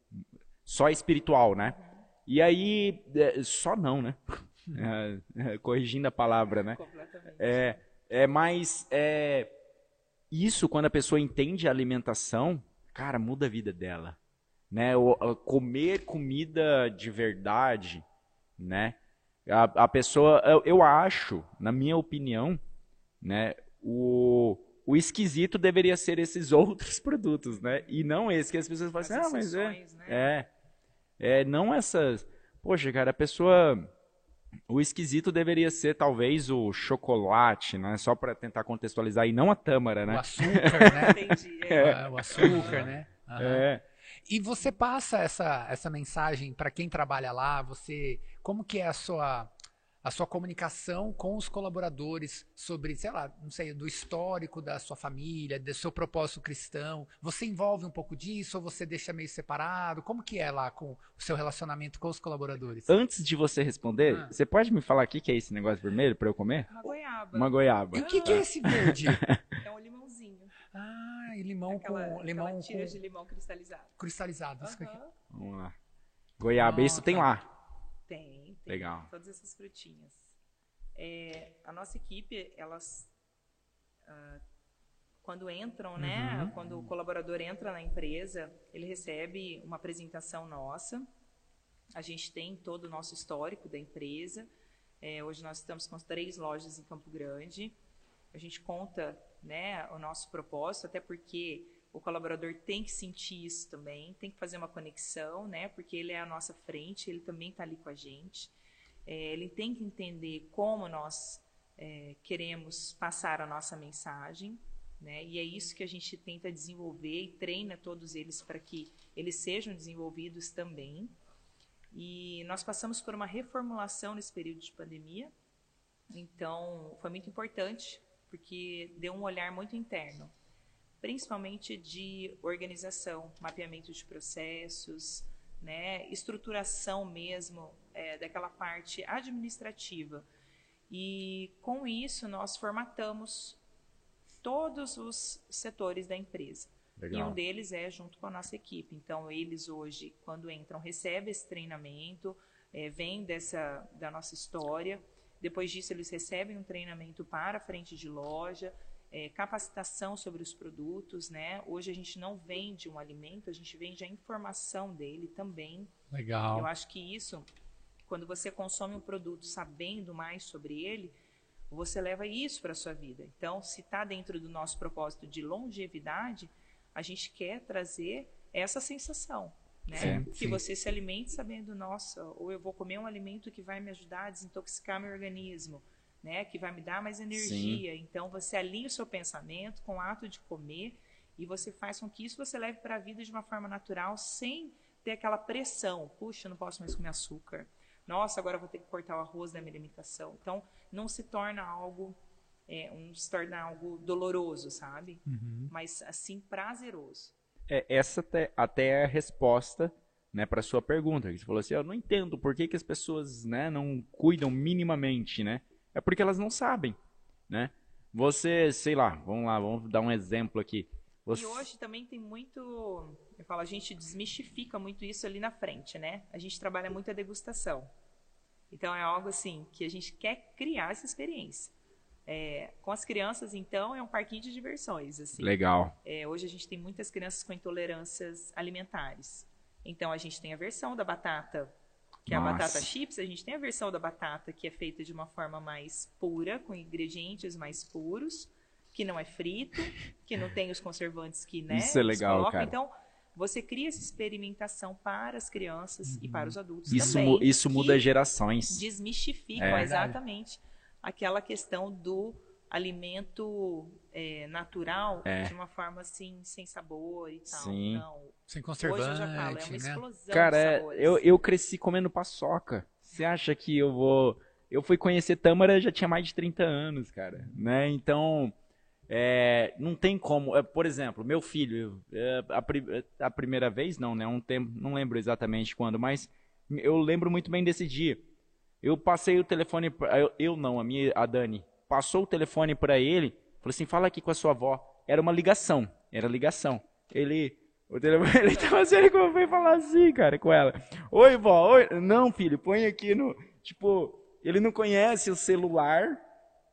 B: só espiritual, né? E aí, é, só não, né? É, corrigindo a palavra, né?
C: Completamente.
B: É, é mais é, isso quando a pessoa entende a alimentação, cara, muda a vida dela, né? O, o comer comida de verdade, né? A, a pessoa, eu, eu acho, na minha opinião, né? O, o esquisito deveria ser esses outros produtos, né? E não esse que as pessoas falam assim,
C: As
B: ah, mas é,
C: né?
B: é, é, não essas. Poxa, cara, a pessoa. O esquisito deveria ser talvez o chocolate, né? Só para tentar contextualizar e não a tâmara,
A: O
B: né?
A: açúcar, né?
C: Entendi. É.
A: O açúcar, né? Aham.
B: É.
A: E você passa essa, essa mensagem para quem trabalha lá? Você, como que é a sua a sua comunicação com os colaboradores sobre, sei lá, não sei, do histórico da sua família, do seu propósito cristão? Você envolve um pouco disso ou você deixa meio separado? Como que é lá com o seu relacionamento com os colaboradores?
B: Antes de você responder,
A: Ah.
B: você pode me falar o que é esse negócio vermelho para eu comer?
C: Uma goiaba.
B: Uma goiaba.
A: E o que, que é esse verde?
C: É um limãozinho.
A: Ah, e limão
C: aquela,
A: com limão
C: aquela
A: com
C: tira de limão cristalizado.
A: cristalizado. Isso aqui.
B: Vamos lá. Goiaba, isso
A: Nossa.
B: tem lá.
C: Tem, tem.
B: Legal.
C: Todas essas frutinhas. É, a nossa equipe, elas, ah, quando entram, né?
A: Uhum.
C: Quando o colaborador entra na empresa, ele recebe uma apresentação nossa. A gente tem todo o nosso histórico da empresa. É, hoje nós estamos com três lojas em Campo Grande. A gente conta, né, o nosso propósito, até porque o colaborador tem que sentir isso também, tem que fazer uma conexão, né, porque ele é a nossa frente, ele também está ali com a gente. É, ele tem que entender como nós é, queremos passar a nossa mensagem, né? E é isso que a gente tenta desenvolver e treina todos eles para que eles sejam desenvolvidos também. E nós passamos por uma reformulação nesse período de pandemia, então foi muito importante porque deu um olhar muito interno, principalmente de organização, mapeamento de processos, né, estruturação mesmo é, daquela parte administrativa. E com isso nós formatamos todos os setores da empresa. E um deles é junto com a nossa equipe. Então, eles hoje, quando entram, recebem esse treinamento, é, vêm dessa, da nossa história. Depois disso, eles recebem um treinamento para a frente de loja, é, capacitação sobre os produtos. Né? Hoje, a gente não vende um alimento, a gente vende a informação dele também. Eu
A: Legal.
C: acho que isso, quando você consome um produto sabendo mais sobre ele, você leva isso para a sua vida. Então, se está dentro do nosso propósito de longevidade, a gente quer trazer essa sensação. Né?
B: Sim,
C: que
A: sim.
C: você se alimente sabendo, nossa, ou eu vou comer um alimento que vai me ajudar a desintoxicar meu organismo, né? que vai me dar mais energia. Então, você alinha o seu pensamento com o ato de comer e você faz com que isso você leve para a vida de uma forma natural, sem ter aquela pressão. Puxa, eu não posso mais comer açúcar. Nossa, agora eu vou ter que cortar o arroz da minha alimentação. Então, não se torna algo, é, não se torna algo doloroso, sabe?
A: Uhum.
C: Mas, assim, prazeroso.
B: É, essa até, até é a resposta né, para sua pergunta. Você falou assim, eu não entendo por que, que as pessoas né, não cuidam minimamente, né? É porque elas não sabem, né? Você, sei lá, vamos lá, vamos dar um exemplo aqui. Você...
C: E hoje também tem muito, eu falo, a gente desmistifica muito isso ali na frente, né? A gente trabalha muito a degustação. Então é algo assim que a gente quer criar essa experiência. É, com as crianças, então, é um parquinho de diversões. Assim.
B: Legal.
C: É, hoje a gente tem muitas crianças com intolerâncias alimentares. Então a gente tem a versão da batata, que é a batata chips, a gente tem a versão da batata que é feita de uma forma mais pura, com ingredientes mais puros, que não é frito, que não tem os conservantes que, né,
B: Isso é legal,
C: colocam.
B: cara.
C: Então, você cria essa experimentação para as crianças e para os adultos
B: Uhum. Isso,
C: também.
B: mu- isso muda gerações.
C: desmistificam
B: É.
C: exatamente aquela questão do alimento é, natural
B: É.
C: de uma forma assim, sem sabor e tal.
B: Sim.
C: Não.
A: Sem
C: Hoje eu já falo, é
A: conservante,
C: uma
A: né?
C: explosão
B: Cara,
C: de
B: é-
C: sabores.
B: eu, eu cresci comendo paçoca. Você acha que eu vou. Eu fui conhecer Tâmara já tinha mais de 30 anos, cara. Né? Então. é, não tem como. é, por exemplo, meu filho, é, a, pri- a primeira vez, não, né? Um tempo, não lembro exatamente quando, mas eu lembro muito bem desse dia. Eu passei o telefone. pra- Eu, eu não, a minha, a Dani. Passou o telefone pra ele, falou assim: fala aqui com a sua avó. Era uma ligação. Era ligação. Ele. O telefone, ele tava assim, ele foi falar assim, cara, com ela. Oi, vó, oi. Não, filho, põe aqui no. Tipo, Ele não conhece o celular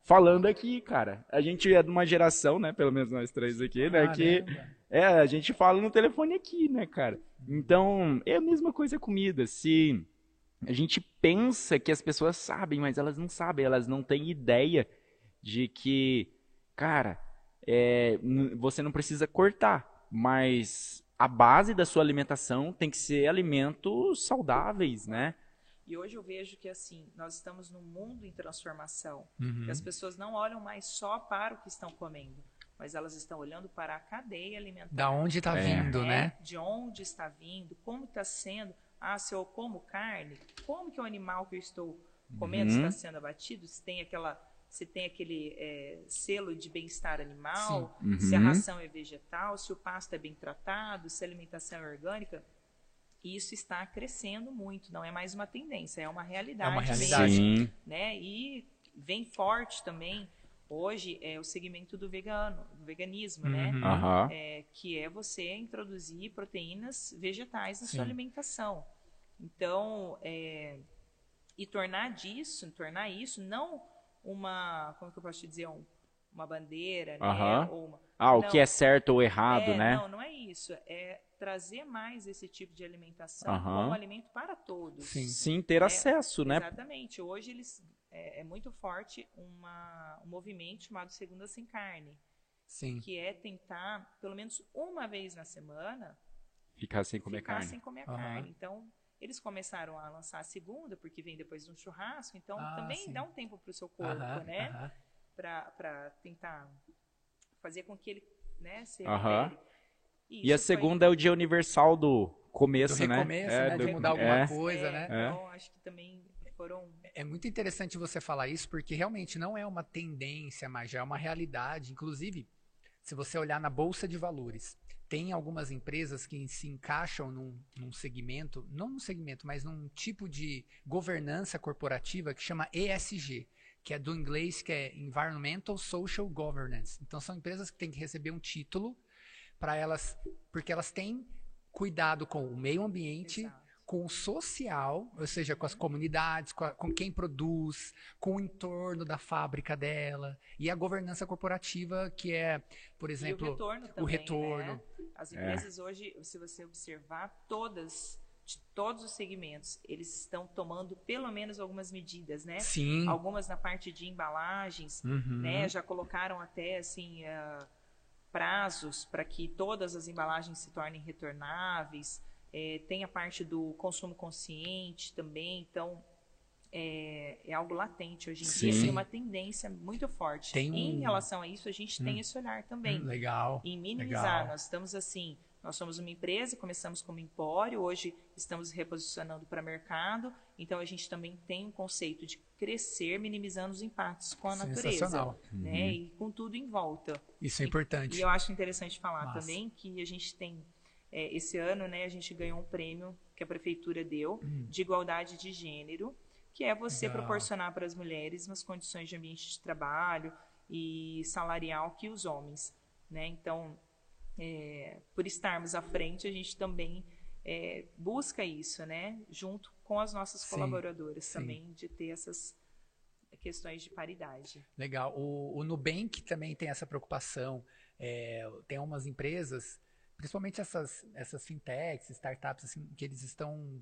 B: falando aqui, cara. A gente é de uma geração, né? Pelo menos nós três aqui, né? Que
A: Caramba.
B: é, a gente fala no telefone aqui, né, cara? Então, é a mesma coisa a comida. Se a gente pensa que as pessoas sabem, mas elas não sabem, elas não têm ideia de que, cara, é, você não precisa cortar, mas a base da sua alimentação tem que ser alimentos saudáveis, né?
C: E hoje eu vejo que assim, nós estamos num mundo em transformação.
A: Uhum.
C: que as pessoas não olham mais só para o que estão comendo, mas elas estão olhando para a cadeia alimentar.
A: Da onde tá
B: É.
A: vindo, né?
C: De onde está vindo, como está sendo. Ah, se eu como carne, como que o animal que eu estou comendo
B: Uhum.
C: está sendo abatido? Se tem aquela, se tem aquele é, selo de bem-estar animal,
B: Sim.
C: se a
B: Uhum.
C: ração é vegetal, se o pasto é bem tratado, se a alimentação é orgânica. Isso está crescendo muito, não é mais uma tendência, é uma realidade.
A: É uma realidade.
B: Sim.
C: né? E vem forte também hoje é o segmento do vegano, do veganismo, né?
A: Uhum.
C: É, que é você introduzir proteínas vegetais na
A: Sim.
C: sua alimentação. Então, é, e tornar disso, tornar isso não uma, como que eu posso te dizer, um- uma bandeira, né?
B: Aham.
C: Ou uma,
B: Ah, o
C: Não.
B: que é certo ou errado,
C: é,
B: né?
C: Não, não é isso. É trazer mais esse tipo de alimentação
B: Aham.
C: como alimento para todos.
A: Sim.
B: Sim, ter
C: É,
B: acesso, né?
C: Exatamente. Hoje eles é, é muito forte uma, um movimento chamado Segunda Sem Carne,
A: Sim.
C: que é tentar, pelo menos uma vez na semana,
B: Ficar sem comer
C: ficar
B: carne.
C: sem comer
A: Aham.
C: carne. Então, eles começaram a lançar a segunda, porque vem depois de um churrasco, então
A: Ah,
C: também
A: sim.
C: dá um tempo para o seu corpo,
A: Aham,
C: né?
A: aham.
C: Para tentar fazer com que ele né, se
B: Aham.
C: recupere.
B: E a
C: isso foi-
B: segunda é o dia universal do começo,
A: Do
B: né?
A: recomeço,
B: É,
A: né?
B: do-
A: De mudar alguma
B: é.
A: coisa,
C: É,
A: né?
C: Então, acho que também foram
A: É muito interessante você falar isso, porque realmente não é uma tendência, mas já é uma realidade. Inclusive, se você olhar na Bolsa de Valores, tem algumas empresas que se encaixam num, num segmento, não num segmento, mas num tipo de governança corporativa que chama ESG, que é do inglês, que é Environmental Social Governance. Então, são empresas que têm que receber um título para elas, porque elas têm cuidado com o meio ambiente,
C: Exato.
A: com o social, ou seja, com as comunidades, com, a- com quem produz, com o entorno da fábrica dela, e a governança corporativa, que é, por
C: E
A: exemplo,
C: o retorno também,
A: retorno.
C: né? As
B: É.
C: empresas hoje, se você observar, todas, de todos os segmentos, eles estão tomando pelo menos algumas medidas, né?
A: sim,
C: Algumas na parte de embalagens,
A: Uhum.
C: né? Já colocaram até, assim, ah, prazos para que todas as embalagens se tornem retornáveis. É, tem a parte do consumo consciente também, então... É, é algo latente hoje em dia,
B: Sim.
C: tem uma tendência muito forte.
A: Tem um-
C: Em relação a isso, a gente tem esse olhar também
A: Hum, legal.
C: em minimizar.
A: Legal.
C: Nós estamos assim, nós somos uma empresa, começamos como empório, hoje estamos reposicionando para mercado, então a gente também tem um conceito de crescer minimizando os impactos com a natureza, né? E com tudo em volta.
A: Isso é importante.
C: E eu acho interessante falar
A: Massa.
C: também que a gente tem é, esse ano, né, a gente ganhou um prêmio que a prefeitura deu de igualdade de gênero, que é você.
A: Legal.
C: proporcionar para as mulheres umas condições de ambiente de trabalho e salarial que os homens, né? Então, é, por estarmos à frente, a gente também é, busca isso, né? Junto com as nossas
A: Sim,
C: colaboradoras
A: sim.
C: também, de ter essas questões de paridade.
A: Legal. O, o Nubank também tem essa preocupação. É, tem umas empresas, principalmente essas, essas fintechs, startups, assim, que eles estão.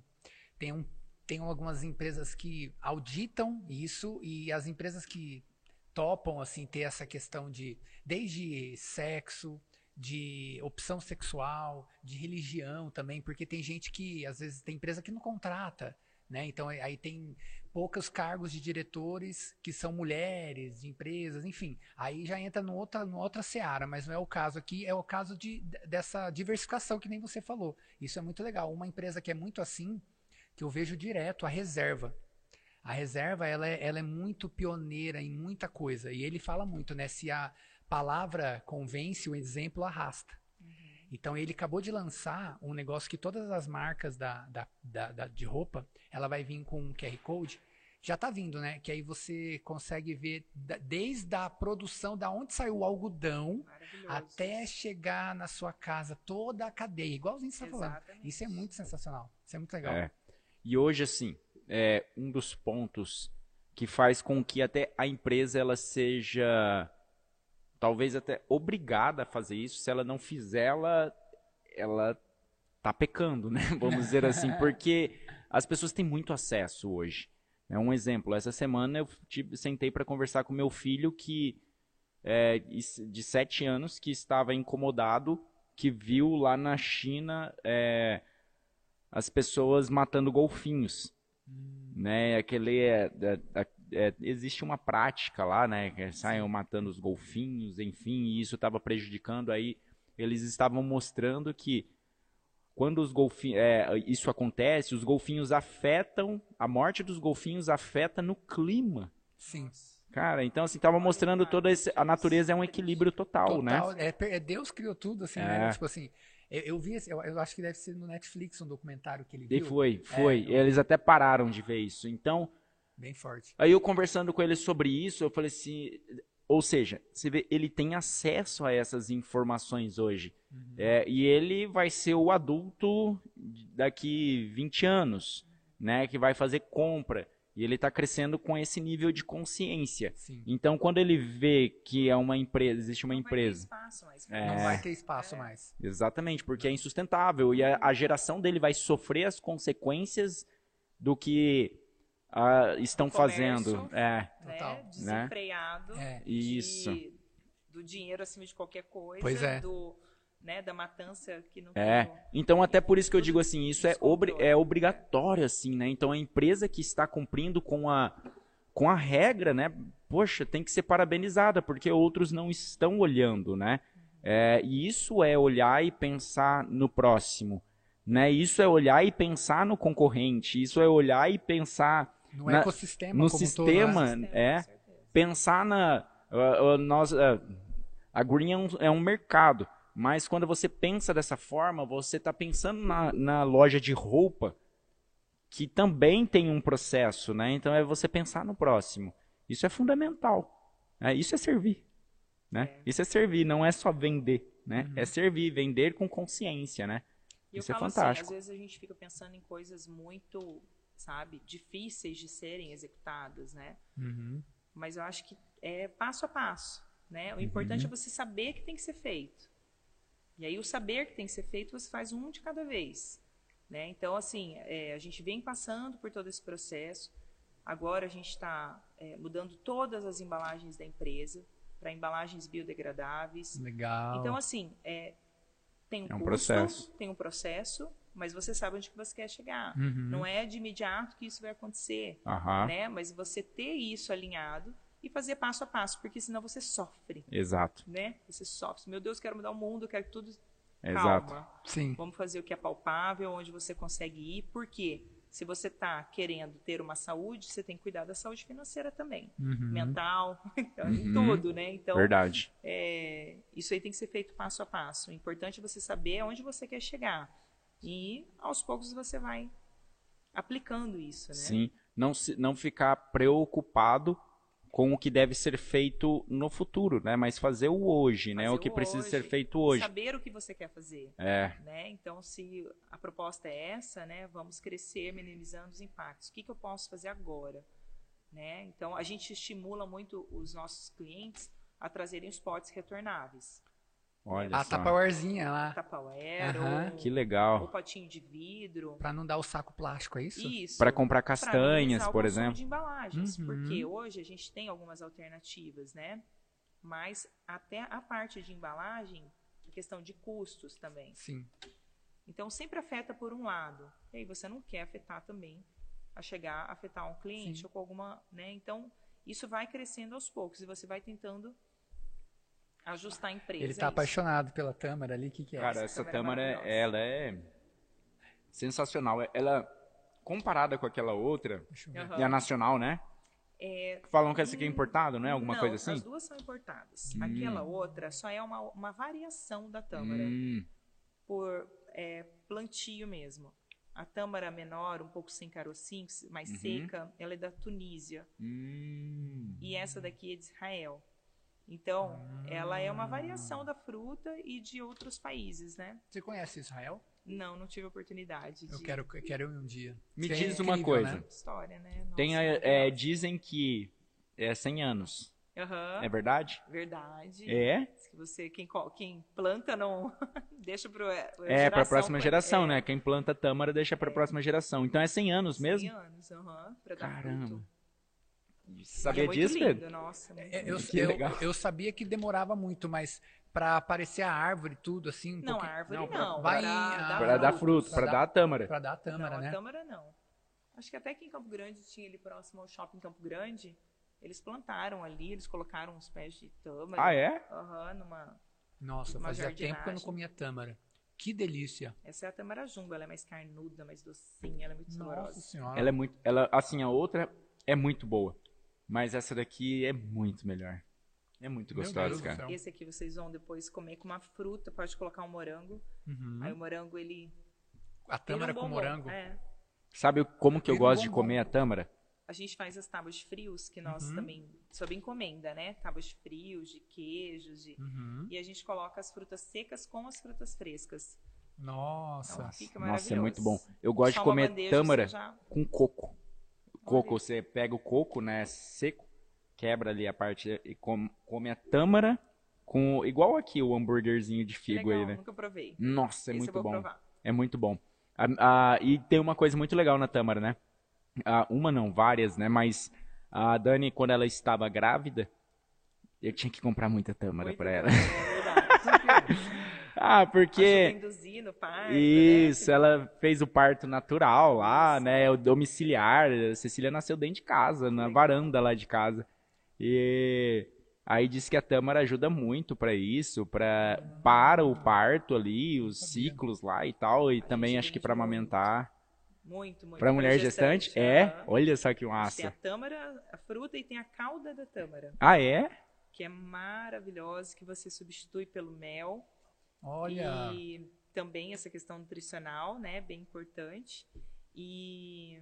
A: Tem, um, tem algumas empresas que auditam isso e as empresas que topam assim ter essa questão de desde sexo, de opção sexual, de religião também, porque tem gente que às vezes tem empresa que não contrata, né? Então aí tem poucos cargos de diretores que são mulheres, de empresas, enfim. Aí já entra numa outra, numa outra seara, mas não é o caso aqui, é o caso de, dessa diversificação que nem você falou. Isso é muito legal. Uma empresa que é muito assim, que eu vejo direto, a reserva. A reserva, ela é, ela é muito pioneira em muita coisa. E ele fala muito, né? Se a palavra convence, o exemplo arrasta. Então ele acabou de lançar um negócio que todas as marcas da, da, da- da- de roupa, ela vai vir com um QR Code. Já tá vindo, né? Que aí você consegue ver da- desde a produção, da onde saiu o algodão, até chegar na sua casa, toda a cadeia, igualzinho você tá falando. Isso é muito sensacional. Isso é muito legal.
B: É. E hoje, assim, é, um dos pontos que faz com que até a empresa ela seja talvez até obrigada a fazer isso. Se ela não fizer, ela ela tá pecando, né? Vamos dizer assim, porque as pessoas têm muito acesso hoje. É um exemplo. Essa semana eu tive, sentei para conversar com meu filho que é, de sete anos que estava incomodado, que viu lá na China é, as pessoas matando golfinhos. Hum. Né? Aquele é, é, é, existe uma prática lá, né? Que saiam matando os golfinhos, enfim, e isso estava prejudicando. Aí eles estavam mostrando que quando os golfinhos, é, isso acontece, os golfinhos afetam, a morte dos golfinhos afeta no clima.
A: Sim.
B: Cara, então assim, tava mostrando toda esse, a natureza é um equilíbrio total, né? total
A: né? É, é, Deus criou tudo, assim, né? é. né? Tipo assim, eu, eu vi, eu, eu, acho que deve ser no Netflix um documentário que ele viu.
B: E foi, foi. É, Eles até pararam de ver isso. Então,
A: bem forte.
B: Aí eu conversando com ele sobre isso, eu falei assim, ou seja, você vê, ele tem acesso a essas informações hoje. Uhum. É, e ele vai ser o adulto daqui 20 anos, né? Que vai fazer compra. E ele está crescendo com esse nível de consciência.
A: Sim.
B: Então, quando ele vê que é uma empresa, existe uma
C: não
B: empresa.
C: Vai espaço mais.
A: É, não vai ter espaço é. mais.
B: Exatamente, porque é insustentável. E a, a, geração dele vai sofrer as consequências do que uh, estão fazendo. É.
C: Né? Desenfreado.
B: Né? Isso.
C: De, do dinheiro acima de qualquer coisa.
A: Pois é.
C: Do, né, da matança que não
B: É.
C: Tem,
B: então até por isso que eu digo assim, isso é, obri é obrigatório assim, né? Então a empresa que está cumprindo com a com a regra, né? Poxa, tem que ser parabenizada porque outros não estão olhando, né? É, e isso é olhar e pensar no próximo, né? Isso é olhar e pensar no concorrente. Isso é olhar e pensar
A: no na, ecossistema,
B: no sistema,
C: todo, né?
B: é pensar na uh, uh, nós uh, a Green é um, é um mercado. Mas quando você pensa dessa forma, você está pensando na, na loja de roupa, que também tem um processo, né? Então é você pensar no próximo. Isso é fundamental. É, isso é servir. Né? É. Isso é servir, não é só vender. Né? Uhum. É servir, vender com consciência. Né?
C: E
B: isso é
C: assim,
B: fantástico.
C: Assim, às vezes a gente fica pensando em coisas muito, sabe, difíceis de serem executadas, né?
A: Uhum.
C: Mas eu acho que é passo a passo. Né? O importante uhum. é você saber que tem que ser feito. E aí o saber que tem que ser feito, você faz um de cada vez. Né? Então, assim, é, a gente vem passando por todo esse processo. Agora a gente está é, mudando todas as embalagens da empresa para embalagens biodegradáveis.
A: Legal.
C: Então, assim, é, tem um,
B: é um
C: custo,
B: processo.
C: tem um processo, mas você sabe onde que você quer chegar.
A: Uhum.
C: Não é de imediato que isso vai acontecer,
B: uhum.
C: né? Mas você ter isso alinhado e fazer passo a passo, porque senão você sofre.
B: Exato.
C: Né? Você sofre. Meu Deus, quero mudar o mundo, quero que tudo.
B: Exato.
C: Calma.
A: Sim.
C: Vamos fazer o que é palpável, onde você consegue ir. Por quê? Se você está querendo ter uma saúde, você tem que cuidar da saúde financeira também.
A: Uhum.
C: Mental, então,
B: Uhum.
C: em tudo, né? Então,
B: Verdade.
C: é, isso aí tem que ser feito passo a passo. O importante é você saber aonde você quer chegar. E aos poucos você vai aplicando isso, né?
B: Sim. Não, se, não ficar preocupado com o que deve ser feito no futuro, né? Mas fazer o hoje, né?
C: Fazer
B: O que precisa
C: hoje,
B: ser feito hoje.
C: Saber o que você quer fazer.
B: É.
C: Né? Então, se a proposta é essa, né? Vamos crescer minimizando os impactos. O que, que eu posso fazer agora? Né? Então, a gente estimula muito os nossos clientes a trazerem os potes retornáveis.
B: Olha
A: A
B: só.
A: Tupperwarezinha lá.
C: Tupperware,
A: Aham.
B: Que legal.
C: ou potinho de vidro.
A: Pra não dar o saco plástico, é isso?
C: Isso.
B: Para comprar
C: Pra
B: castanhas,
C: minimizar o
B: por
C: consumo
B: exemplo.
C: de embalagens,
A: Uhum.
C: porque hoje a gente tem algumas alternativas, né? Mas até a parte de embalagem, a questão de custos também.
A: Sim.
C: Então sempre afeta por um lado. E aí você não quer afetar também a chegar a afetar um cliente
A: Sim.
C: ou com alguma, né? Então isso vai crescendo aos poucos e você vai tentando ajustar a empresa.
A: Ele tá
C: a isso.
A: apaixonado pela Tâmara ali, o que, que é?
B: Cara,
C: Essa
B: essa
C: câmera é
B: tâmara,
C: maravilhosa.
B: ela é sensacional. Ela, comparada com aquela outra, e a nacional, né?
C: É,
B: Falam que essa aqui é importada, não é? Alguma
C: não,
B: coisa assim?
C: As duas são importadas.
B: Hum.
C: Aquela outra só é uma, uma variação da tâmara.
B: Hum,
C: por é, plantio mesmo. A tâmara menor, um pouco sem carocinho, mais
B: Uhum.
C: seca, ela é da Tunísia.
B: hum.
C: E essa daqui é de Israel. Então, ela é uma variação da fruta e de outros países, né?
A: Você conhece Israel?
C: Não, não tive oportunidade.
A: Eu
C: de-
A: quero, eu quero ir um dia.
B: Me
A: é
B: diz uma
A: incrível,
B: coisa.
A: né?
C: História, né? Nossa,
B: Tem a- é,
C: maravilhosa.
B: dizem que é 100 anos.
C: Aham,
B: É verdade?
C: verdade.
B: É?
C: Diz que você, quem, quem planta não deixa pro
B: É, para a próxima geração,
C: é,
B: né? Quem planta tâmara deixa para a próxima geração. Então é 100 anos
C: 100
B: mesmo?
C: anos, aham, dar
B: Caramba.
C: fruto.
B: Sabia
C: é
B: disso,
C: lindo,
B: Pedro?
C: Nossa, muito
A: É, Eu,
B: Que
A: eu,
B: legal.
A: eu sabia que demorava muito, mas pra aparecer a árvore e tudo, assim. um
C: Não,
A: pouquinho-
C: árvore
A: pra-
C: não.
A: vai
C: pra
A: em-
C: dar
B: Para dar fruto,
A: pra
B: para dar a tâmara.
A: Pra dar a tâmara,
C: não,
A: né?
C: a tâmara não. Acho que até aqui em Campo Grande tinha ali próximo ao shopping Campo Grande. Eles plantaram ali, eles colocaram uns pés de tâmara.
B: Ah, é?
C: Aham, numa.
A: Nossa,
C: Uma
A: fazia tempo que eu não
C: jardinagem.
A: comia tâmara. Que delícia.
C: Essa é a tâmara jumbo, ela é mais carnuda, mais docinha, ela é muito
A: Nossa
C: saborosa.
A: senhora.
B: Ela é muito. Ela, assim, a outra é muito boa. Mas essa daqui é muito melhor. É muito gostosa, cara.
C: Esse aqui vocês vão depois comer com uma fruta, pode colocar um morango.
A: Uhum.
C: Aí o morango ele.
A: A tâmara
C: um
A: com morango.
C: É.
B: Sabe como que eu gosto de comer a tâmara?
C: A gente faz as tábuas frios, que nós
A: Uhum.
C: também, sob encomenda, né? Tábuas frios, de queijos, de...
A: Uhum.
C: e a gente coloca as frutas secas com as frutas frescas.
A: Nossa.
C: Então, fica
B: Nossa, é muito bom. Eu gosto
C: Só
B: de comer tâmara
C: já-
B: com coco. Coco, você pega o coco, né, seco, quebra ali a parte e come, come a tâmara com igual aqui o hambúrguerzinho de figo
C: Legal,
B: aí, né?
C: nunca provei.
B: Nossa, é
C: Esse
B: muito bom.
C: provar.
B: É muito bom. A- a- e tem uma coisa muito legal na tâmara, né? Ah, uma não, várias, né? Mas a Dani, quando ela estava grávida, eu tinha que comprar muita tâmara pra ela.
C: É verdade.
B: Ah, porque
C: induzir no parto,
B: isso,
C: né?
B: ela fez o parto natural lá, né? O domiciliar. A Cecília nasceu dentro de casa, na varanda lá de casa. E aí disse que a tâmara ajuda muito pra isso, para para o parto ali, os ciclos lá e tal, e
C: A
B: também acho que
C: muito.
B: amamentar.
C: Muito, muito.
B: Pra mulher gestante, é.
C: aham.
B: Olha só que
C: Tem a
B: massa.
C: tâmara, a fruta e tem a calda da tâmara,
B: Ah, é?
C: que é maravilhosa, que você substitui pelo mel.
A: Olha.
C: E também essa questão nutricional, né, bem importante. E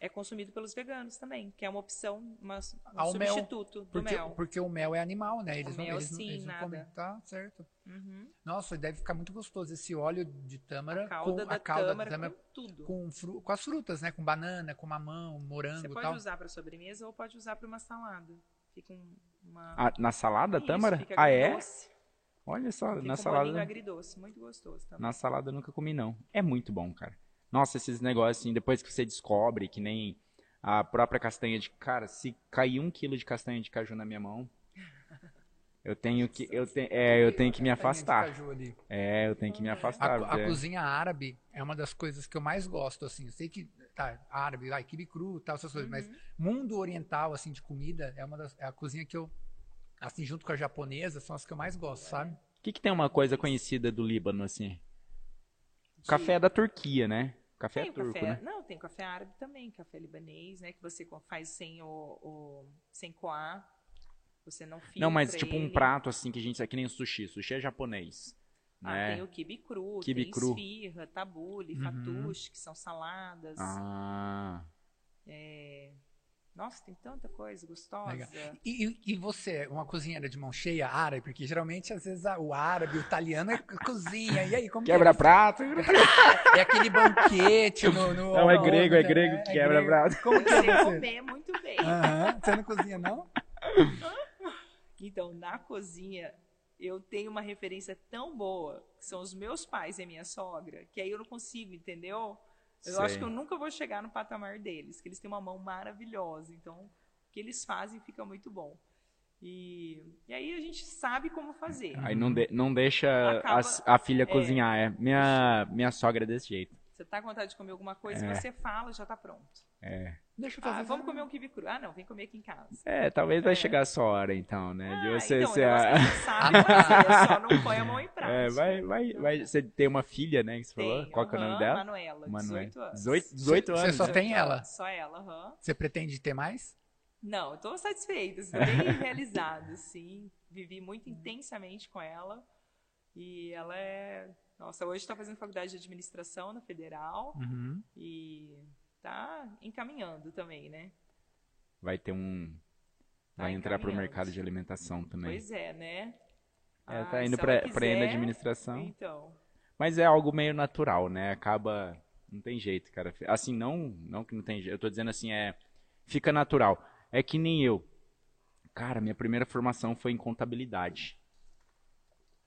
C: é consumido pelos veganos também, que é uma opção, uma, um
A: Ah, o mel,
C: substituto do
A: Porque,
C: mel.
A: porque o mel é animal, né? Eles
C: O
A: não,
C: mel,
A: eles
C: sim,
A: eles não
C: nada.
A: comem. Tá, certo.
C: Uhum.
A: Nossa, deve ficar muito gostoso esse óleo de tâmara
C: A calda
A: com
C: da
A: a calda
C: tâmara,
A: da tâmara
C: com tudo.
A: com, fru- com as frutas, né? Com banana, com mamão, morango
C: Você pode
A: tal.
C: usar para sobremesa ou pode usar para uma salada. Fica um, uma
B: Ah, na salada,
C: Isso,
B: tâmara?
C: fica
B: Ah, é?
C: agridoce.
B: Olha só,
C: Fica
B: na
C: um
B: salada.
C: agridoce, muito gostoso também.
B: Na salada eu nunca comi, não. É muito bom, cara. Nossa, esses negócios, assim, depois que você descobre, que nem a própria castanha de. Cara, se cair um quilo de castanha de caju na minha mão, eu tenho que. Eu, te, é, eu tenho que me
A: Castanha de
B: afastar.
A: caju ali.
B: É, eu tenho que me
A: A,
B: afastar.
A: co- a
B: porque-
A: cozinha árabe é uma das coisas que eu mais gosto, assim. Eu sei que, tá, árabe, vai, quibe cru, tal, essas coisas,
C: Uhum.
A: mas mundo oriental, assim, de comida, é uma das, é a cozinha que eu, assim, junto com a japonesa, são as que eu mais gosto, sabe?
B: O que, que tem uma coisa conhecida do Líbano, assim? O
C: De-
B: café é da Turquia, né? Café
C: Tem
B: é turco,
C: café,
B: né?
C: não, tem café árabe também, café libanês, né, que você faz sem o, o sem coar, você não filtra
B: Não, mas tipo um
C: ele.
B: prato assim que a gente. É que nem o sushi. Sushi é japonês.
C: Ah,
B: né?
C: tem o kibe cru,
B: Quibe
C: tem
B: cru.
C: esfirra, tabule,
A: Uhum.
C: fatuche, que são saladas.
B: Ah.
C: Nossa, tem tanta coisa gostosa.
A: E, e- você, uma cozinheira de mão cheia, árabe? Porque geralmente, às vezes, o árabe, o italiano é co- cozinha. E aí, como que é?
B: Quebra prato.
A: É aquele banquete no... no
B: Não, é grego, é
A: no-
B: grego que quebra
A: grego.
B: prato.
A: Como que é você?
C: comer muito bem.
A: Aham. Você não cozinha, não?
C: Então, na cozinha, eu tenho uma referência tão boa, que são os meus pais e a minha sogra, que aí eu não consigo, entendeu? Eu
B: Sei.
C: acho que eu nunca vou chegar no patamar deles, que eles têm uma mão maravilhosa. Então, o que eles fazem fica muito bom. E, e aí a gente sabe como fazer.
B: Aí não, de- não deixa
C: Acaba-
B: a, a filha
C: é.
B: cozinhar. É. Minha, minha sogra é desse jeito.
C: Você tá com vontade de comer alguma coisa,
B: É.
C: você fala, já tá pronto.
B: É.
A: Deixa eu fazer...
C: Ah, vamos comer um quibe cru. Ah, não, vem comer aqui em casa.
B: É, talvez vai
C: É.
B: chegar a sua hora, então, né? De
C: Ah,
B: você
C: então,
B: ser
C: é
B: a-
C: sabe fazer, só não põe a mão em prática.
B: É, vai, vai, vai. Você tem uma filha, né? Que você falou?
C: Tem,
B: Qual que é o nome dela?
C: Manuela,
B: Manuela.
C: 18 anos.
B: 18, 18
A: Você
B: anos.
A: só tem ela?
C: Só ela, aham.
A: Você pretende ter mais?
C: Não, eu tô satisfeita, estou bem realizada, sim. Vivi muito intensamente com ela. E ela é. Nossa, hoje está fazendo faculdade de administração na Federal
A: Uhum.
C: e tá encaminhando também, né?
B: Vai ter um.
C: Tá
B: Vai entrar pro
C: encaminhando.
B: mercado de alimentação também.
C: Pois é, né?
B: É,
C: Ah,
B: tá indo pra ir na
C: quiser,
B: administração.
C: Então,
B: Mas é algo meio natural, né? Acaba. Não tem jeito, cara. Assim, não, não que não tem jeito. Eu tô dizendo assim, é. Fica natural. É que nem eu. Cara, minha primeira formação foi em contabilidade.